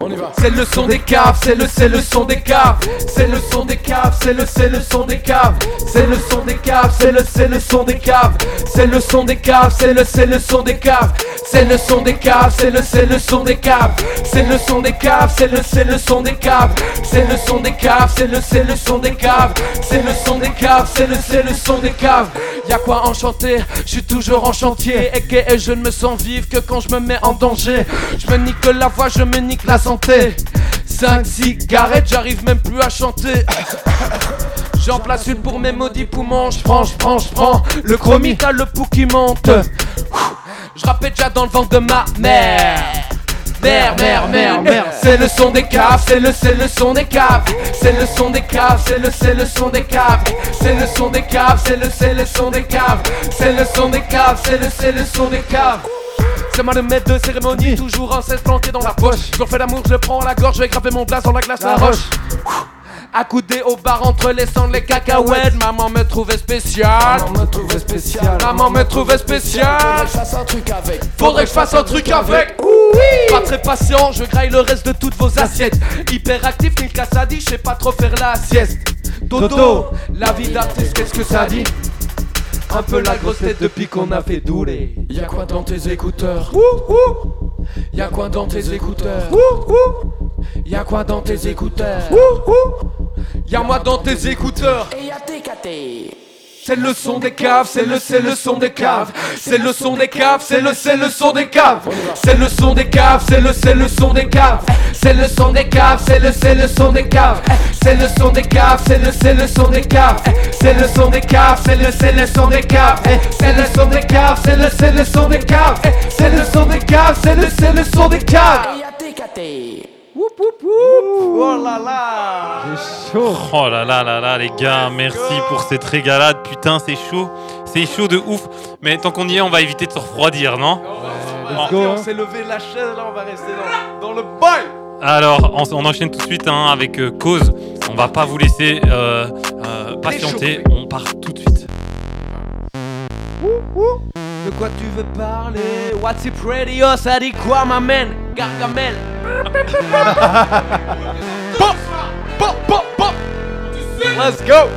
On y va. C'est le son des caves, c'est le c'est le son des caves, c'est le son des caves, c'est le c'est le son des caves, c'est le son des caves, c'est le c'est le son des caves, c'est le son des caves, c'est le c'est le son des caves, c'est le son des caves, c'est le c'est le son des caves, c'est le son des caves, c'est le c'est le son des caves, c'est le son des caves, c'est le c'est le son des caves, c'est le son des caves, c'est le c'est le son des caves. Y'a quoi enchanter, je suis toujours en chantier et je ne me sens vivre que quand je me mets en danger. Je me nique la voix, je me nique la santé. 5 cigarettes, j'arrive même plus à chanter. J'en place une pour mes maudits poumons, je prends, je prends, je prends. Le chromie, t'as le pouls qui monte. Je rappelle déjà dans le ventre de ma mère. Mère, mère, mère, mère. C'est le son des caves, c'est le, c'est le son des caves. C'est le son des caves, c'est le, c'est le son des caves. C'est le son des caves, c'est le, c'est le son des caves. C'est le son des caves, c'est le, c'est le son des caves. C'est moi le maître de cérémonie, toujours un 16 planté dans la poche. Je refais l'amour, je le prends à la gorge, je vais graver mon place dans la glace, la roche. Accoudé au bar entre les sangs, les cacahuètes, maman me trouvait spécial. Maman me trouvait spécial. Maman me trouvait spécial. Faudrait que je fasse un truc avec. Faudrait que je fasse un truc avec. Pas très patient, je graille le reste de toutes vos assiettes. Hyper actif, Nick Cassadi, je sais pas trop faire la sieste. Dodo, la vie d'artiste, qu'est-ce que ça dit? Un peu la grosse tête depuis qu'on a fait douler. Y'a quoi dans tes écouteurs Y'a quoi dans tes écouteurs Y'a quoi dans tes écouteurs Y'a moi dans tes écouteurs. Et y'a TKT. C'est le son des caves, c'est le c'est le son des caves, c'est le son des caves, c'est le c'est le son des caves, c'est le son des caves, c'est le c'est le son des caves, c'est le son des caves, c'est le c'est le son des caves, c'est le son des caves, c'est le c'est le son des caves, c'est le son des caves, c'est le c'est le son des caves, c'est le son des caves, c'est le c'est le son des caves, c'est le son des caves, c'est le c'est le son des caves. TKT. Oh là là C'est chaud Oh là là là là les gars, merci pour cette régalade, putain c'est chaud, c'est chaud de ouf. Mais tant qu'on y est, on va éviter de se refroidir, non? Go, hein. s'est levé la chaise, là on va rester dans, dans le bail. Alors, on, on enchaîne tout de suite hein, avec euh, Cause. On va pas vous laisser euh, euh, patienter, on part tout de suite. De quoi tu veux parler? What's it radio Ça dit quoi ma man Gargamel. Pop Pop Pop Pop. Let's go.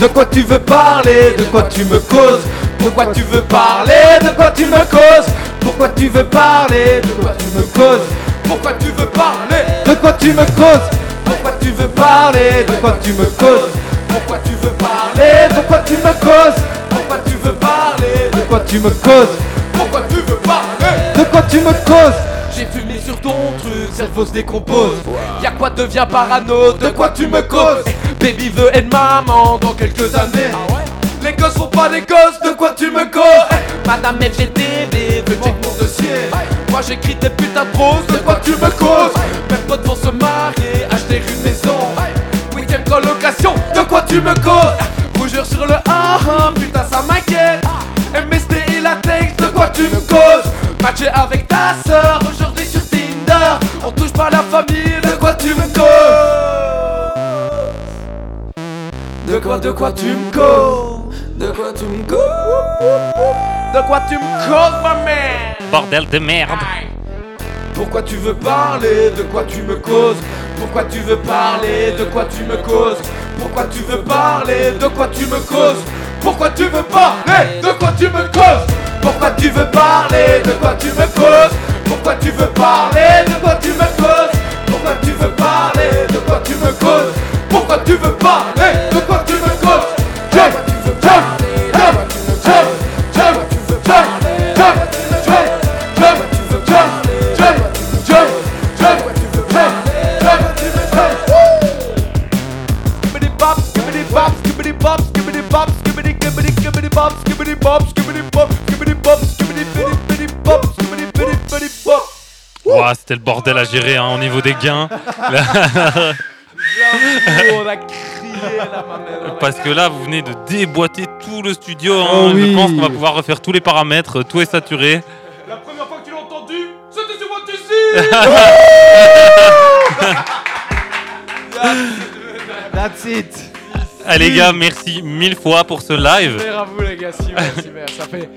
De quoi tu veux parler? De quoi tu me causes? Pourquoi tu veux parler? De quoi tu me causes? Pourquoi tu veux parler? De quoi tu me causes? Pourquoi tu veux parler? De quoi tu me causes? Pourquoi tu veux parler? De quoi tu me causes? Pourquoi tu veux parler De quoi tu me causes Pourquoi tu veux parler De quoi tu me causes Pourquoi tu veux parler De quoi tu me causes J'ai fumé sur ton truc, cerveau se décompose. Y'a quoi devient parano De quoi tu me causes Baby veut être maman dans quelques années. Les gosses sont pas des gosses, de quoi tu me causes Madame FGTV veut check mon dossier Moi j'écris des putains de prose, de quoi tu me causes Mes potes vont se marier, acheter une maison colocation, de quoi tu me causes Rougeur sur le ah ah, putain ça m'inquiète. MST et la texte, de quoi tu me causes Matché avec ta sœur, aujourd'hui sur Tinder. On touche pas la famille, de quoi tu me causes De quoi, de quoi tu me causes De quoi tu me causes De quoi tu me causes ma mère? Bordel de merde pourquoi tu veux parler De quoi tu me causes? Pourquoi tu veux parler De quoi tu me causes? Pourquoi tu veux parler De quoi tu me causes? Pourquoi tu veux parler De quoi tu me causes? Pourquoi tu veux parler De quoi tu me causes? Pourquoi tu veux parler Ouah, c'était le bordel à gérer hein, au niveau des gains. on a crié là, ma mère. Parce que là, vous venez de déboîter tout le studio. hein. Oh Je pense qu'on va pouvoir refaire tous les paramètres. Tout est saturé. La première fois que tu l'as entendu, c'était sur votre ici. That's it Allez, les gars, merci mille fois pour ce live. Super à vous, les gars. Super, super. Ça fait.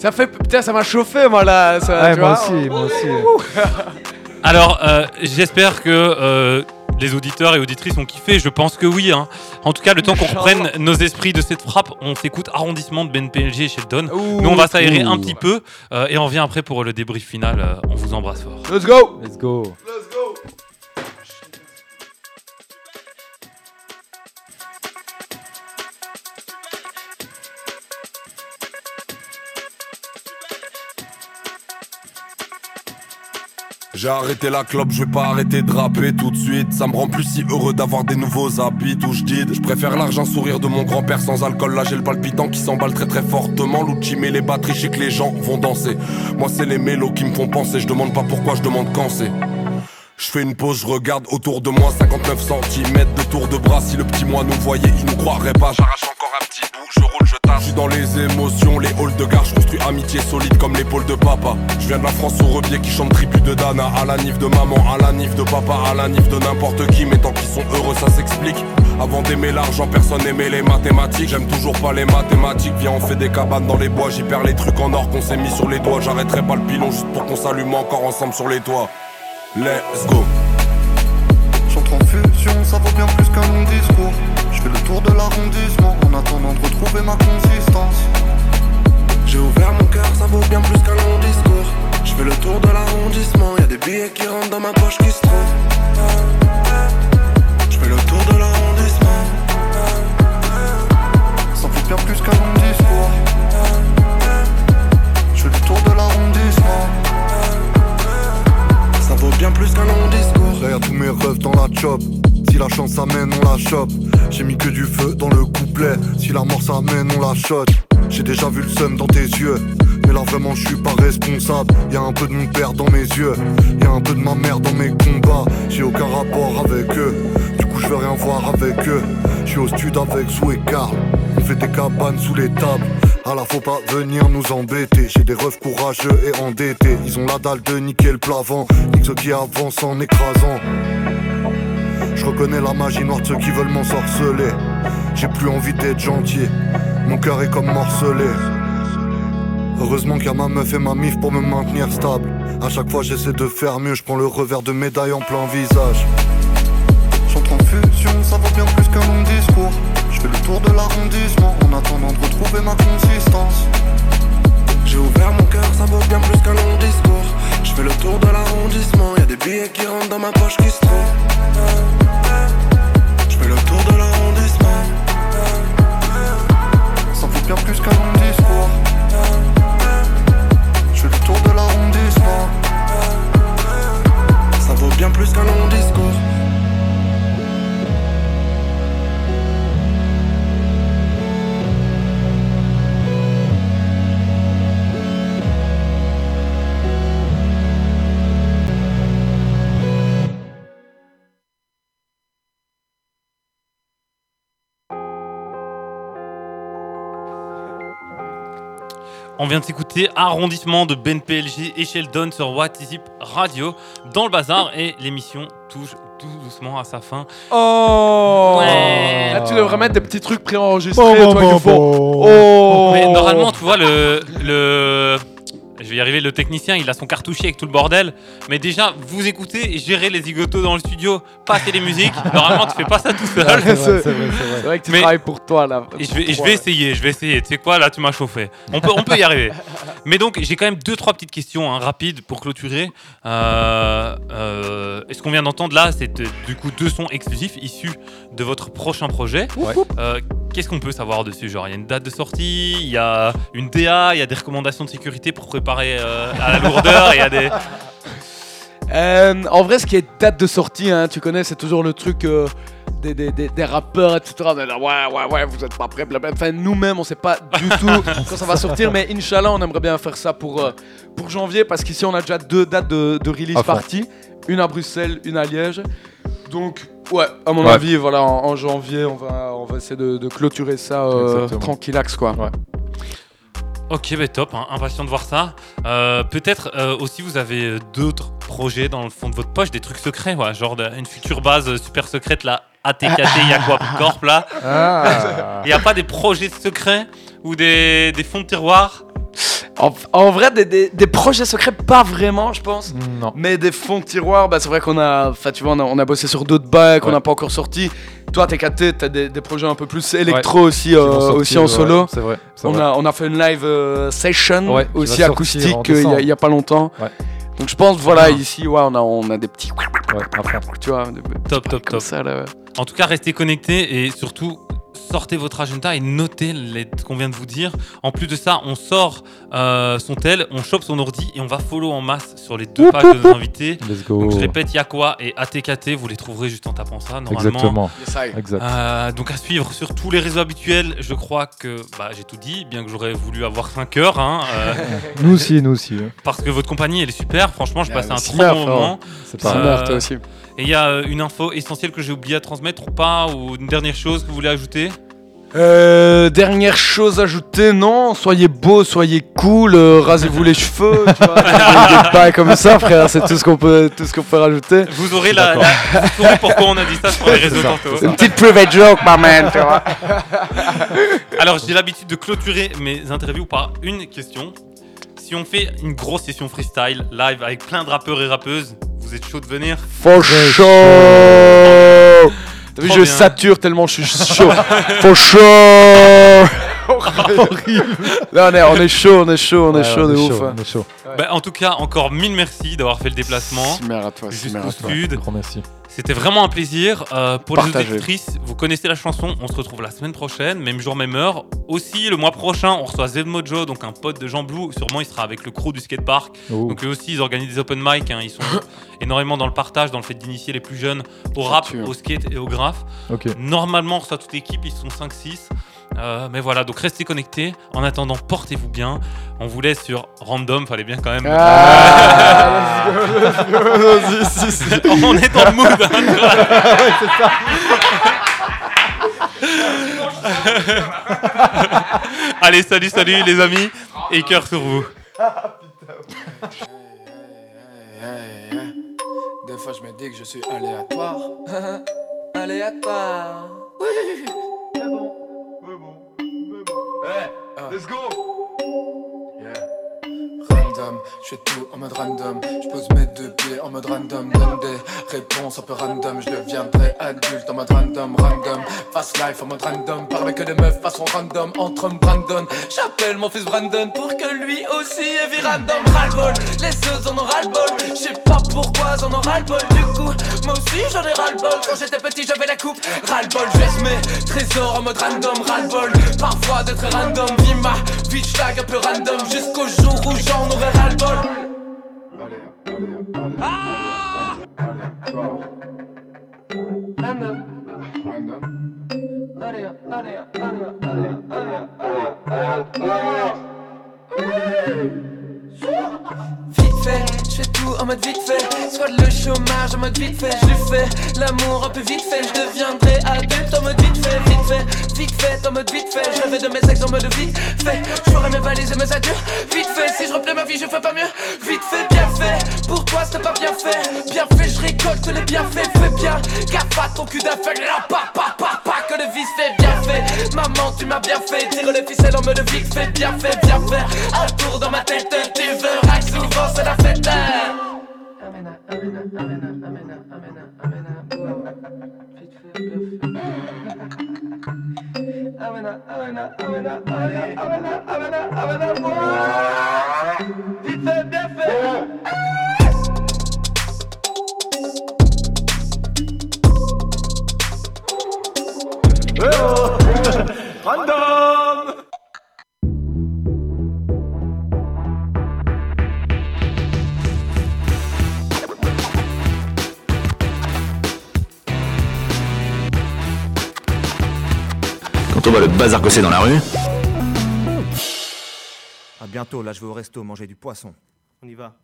Ça fait. Putain, ça m'a chauffé, moi, là. Ça, Ouais, tu moi vois. aussi, moi aussi. Alors, euh, j'espère que euh, les auditeurs et auditrices ont kiffé. Je pense que oui. hein. En tout cas, le temps qu'on reprenne nos esprits de cette frappe, on s'écoute Arrondissement de Ben PLG et Sheldon. Ouh. Nous, on va s'aérer un petit peu euh, et on revient après pour le débrief final. Euh, on vous embrasse fort. Let's go. Let's go. J'ai arrêté la clope, je vais pas arrêter de rapper tout de suite. Ça me rend plus si heureux d'avoir des nouveaux habits, tout je. Je préfère l'argent sourire de mon grand-père sans alcool. Là j'ai le palpitant qui s'emballe très très fortement. L'outil met les batteries, je que les gens vont danser. Moi c'est les mélos qui me font penser. Je demande pas pourquoi, je demande quand c'est. Je fais une pause, je regarde autour de moi 59 cm de tour de bras Si le petit moi nous voyait, il nous croirait pas J'arrache encore un petit bout, je roule, je suis dans les émotions, les halls de gare Je construis amitié solide comme l'épaule de papa Je viens de la France au rebier qui chante tribu de Dana À la nif de maman, à la nif de papa À la nif de n'importe qui, mais tant qu'ils sont heureux ça s'explique avant d'aimer l'argent, personne n'aimait les mathématiques. J'aime toujours pas les mathématiques. Viens, on fait des cabanes dans les bois. J'y perds les trucs en or qu'on s'est mis sur les doigts. J'arrêterai pas le pilon juste pour qu'on s'allume encore ensemble sur les toits. Let's go. J'entre en fusion, ça vaut bien plus qu'un long discours. Je fais le tour de l'arrondissement en attendant de retrouver ma consistance. J'ai ouvert mon cœur, ça vaut bien plus qu'un long discours. Je fais le tour de l'arrondissement, y a des billets qui rentrent dans ma poche qui se trouvent. Je fais le tour de l'arrondissement. Ça vaut bien plus qu'un long discours. Je fais le tour de l'arrondissement. Ça vaut bien plus qu'un long discours. Derrière tous mes rêves dans la chop. La chance amène, on la chope. J'ai mis que du feu dans le couplet. Si la mort s'amène, on la shot. J'ai déjà vu le seum dans tes yeux. Mais là vraiment je suis pas responsable. Y a un peu de mon père dans mes yeux. Y a un peu de ma mère dans mes combats. J'ai aucun rapport avec eux. Du coup je veux rien voir avec eux. Je suis au stud avec Sou et Carl. On fait des cabanes sous les tables. À la faut pas venir nous embêter. J'ai des refs courageux et endettés. Ils ont la dalle de niquer le plavant. Nique ceux qui avancent en écrasant. Je reconnais la magie noire de ceux qui veulent m'ensorceler. J'ai plus envie d'être gentil. Mon cœur est comme morcelé. Heureusement qu'il y a ma meuf et ma mif pour me maintenir stable. À chaque fois j'essaie de faire mieux, je prends le revers de médaille en plein visage. J'entre en fusion, ça vaut bien plus qu'un long discours. Je fais le tour de l'arrondissement en attendant de retrouver ma consistance. J'ai ouvert mon cœur, ça vaut bien plus qu'un long discours. Je fais le tour de l'arrondissement, y a des billets qui rentrent dans ma poche qui se trouvent. Fais le tour de l'arrondissement. Ça vaut bien plus qu'un long discours. Je fais le tour de l'arrondissement. Ça vaut bien plus qu'un long discours. On vient de s'écouter Arrondissement de Ben PLG et Sheldon sur What Is It Radio dans le bazar et l'émission touche tout doucement à sa fin. Oh Ouais. Là, tu devrais mettre des petits trucs préenregistrés, bon. Oh Mais normalement, tu vois, le, le. Je vais y arriver, le technicien, il a son cartouchier avec tout le bordel. Mais déjà, vous écoutez et gérez les zigotos dans le studio, passer les musiques. Normalement, tu fais pas ça tout seul. C'est vrai, vrai, vrai. Que tu Mais- travailles pour toi, là. Et je vais, je vais essayer, je vais essayer. Tu sais quoi, là, tu m'as chauffé. On peut, on peut y arriver. Mais donc, j'ai quand même deux, trois petites questions hein, rapides pour clôturer. Euh, euh, et ce qu'on vient d'entendre là, c'est euh, du coup deux sons exclusifs issus de votre prochain projet. Ouais. Euh, Qu'est-ce qu'on peut savoir dessus Genre, il y a une date de sortie, il y a une DA, il y a des recommandations de sécurité pour préparer euh, à la lourdeur, il y a des. Euh, en vrai, ce qui est date de sortie, hein, tu connais, c'est toujours le truc euh, des, des, des, des rappeurs, etc. On est là, ouais, ouais, ouais, vous êtes pas prêts, blablabla. Enfin, nous-mêmes, on sait pas du tout quand ça va sortir, mais Inch'Allah, on aimerait bien faire ça pour, euh, pour janvier, parce qu'ici, on a déjà deux dates de, de release fond. parties. Une à Bruxelles, une à Liège. Donc, ouais, à mon Ouais. avis, voilà, en, en janvier, on va, on va essayer de, de clôturer ça euh, tranquillax, quoi. Ok, bah top, hein, impatient de voir ça. Euh, Peut-être euh, aussi vous avez d'autres projets dans le fond de votre poche, des trucs secrets, ouais, genre de- une future base euh, super secrète là ATKT Yakwa Corp là. Ah. Il n'y a pas des projets secrets ou des, des fonds de tiroir En, en vrai, des, des- des projets secrets, pas vraiment, je pense. Non. Mais des fonds de tiroir, bah, c'est vrai qu'on a, enfin, tu vois, on a, on a bossé sur d'autres bacs qu'on Ouais. n'a pas encore sortis. Toi, TKT, t'as des, des projets un peu plus électro aussi, euh, sortir, aussi en ouais, solo. C'est vrai. On vrai. a, on a fait une live euh, session aussi acoustique euh, il y a- pas longtemps. Ouais. Donc je pense, voilà, Ah. ici, ouais, on a, on a des petits. Tu vois, des- Top, top, top. ça, là, ouais. En tout cas, restez connectés et surtout sortez votre agenda et notez les ce qu'on vient de vous dire. En plus de ça, on sort euh, son tel, on chope son ordi et on va follow en masse sur les deux pages de nos invités. Let's go. Donc je répète, Yakwa et ATKT, vous les trouverez juste en tapant ça normalement. Exactement. Yes, I. Exact. Euh, donc à suivre sur tous les réseaux habituels, je crois que bah, j'ai tout dit, bien que j'aurais voulu avoir 5 heures, hein, euh, Nous aussi, nous aussi. hein. parce que votre compagnie elle est super, franchement je passais un trop bon Murph, moment. C'est pas toi aussi. Et il y a euh, une info essentielle que j'ai oublié à transmettre ou pas, ou une dernière chose que vous voulez ajouter? Euh, dernière chose ajoutée, non, soyez beau, soyez cool, euh, rasez-vous les cheveux, tu vois, des, bails comme ça, frère, c'est tout ce qu'on peut, tout ce qu'on peut rajouter. Vous aurez, la, la- vous saurez pourquoi on a dit ça sur les réseaux tantôt. C'est une petite private joke, my man, tu vois. Alors j'ai l'habitude de clôturer mes interviews par une question. Si on fait une grosse session freestyle live avec plein de rappeurs et rappeuses, vous êtes chaud de venir For sure. T'as vu, je bien. sature tellement je suis chaud. For sure. Là, on est, on est chaud, on est chaud, on est chaud de ouf. hein. On est chaud. Bah, En tout cas, encore mille merci d'avoir fait le déplacement. Mère à toi, Jusqu'au à toi. sud. Grand merci. C'était vraiment un plaisir. Euh, pour les auditrices, vous connaissez la chanson. On se retrouve la semaine prochaine, même jour, même heure. Aussi, le mois prochain, on reçoit Zed Mojo, donc un pote de Jean Blue. Sûrement, il sera avec le crew du skatepark. Oh. Donc eux aussi, ils organisent des open mic. hein. Ils sont énormément dans le partage, dans le fait d'initier les plus jeunes au rap, au skate et au graphe. Ok. Normalement, on reçoit toute l'équipe. Ils sont 5-6. Euh, mais voilà, donc restez connectés. En attendant, portez-vous bien. On vous laisse sur Random, fallait bien quand même. Ah, let's go, let's go, vas-y, si, si. On est dans le mood. hein. Allez, salut, salut les amis. Et cœur sur vous. Des fois je me dis que je suis aléatoire. aléatoire. Oui, mais bon. Hey, let's go. Je fais tout en mode random. Je pose mes deux pieds en mode random. Donne des réponses un peu random. Je deviendrai adulte en mode random, random. Fast life en mode random. Parle que des meufs façon random. Entre hommes Brandon. J'appelle mon fils Brandon pour que lui aussi ait vie random. Ras-le-bol, les autres en ont ras-le-bol. Je sais pas pourquoi j'en ont ras-le-bol. Du coup, moi aussi j'en ai rouras-le-bol. Quand j'étais petit, j'avais la coupe. Ras-le-bol, je mes trésors en mode random. Ras-le-bol, parfois d'être random. Vie ma vie, tag un peu random. Jusqu'au jour où j'en aurai ras-le-bol. Vite je fais tout en mode vite fait. Soit le chômage en mode vite fait. Je fais l'amour un peu vite fait. Je deviendrai adulte en mode vite fait. Vite fait, vite fait, en mode vite fait. Je rêvais de mes ex en mode vite fait. Je ferai mes valises et mes adieux. Vite fait, si je replais ma vie, je fais pas mieux. Vite fait, bien fait. Pour toi, c'était pas bien fait. Bien fait, je récolte les bienfaits. Fais bien gaffe à ton cul d'affaire. Là, pas, pas, pas, pas, que le vice fait bien fait. Maman, tu m'as bien fait. Tire les ficelles en mode vite fait. Bien fait, bien fait. Un tour dans ma tête, tu veux rack souvent, c'est la caseta. Amena, amena, amena, amena, amena, amena, Amena, amena, amena, amena, amena, amena, amena, Dice Defe. Anda! Quand on voit le bazar que c'est dans la rue, À bientôt, là je vais au resto manger du poisson. On y va.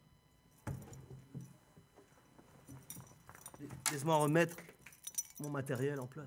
Laisse-moi remettre mon matériel en place.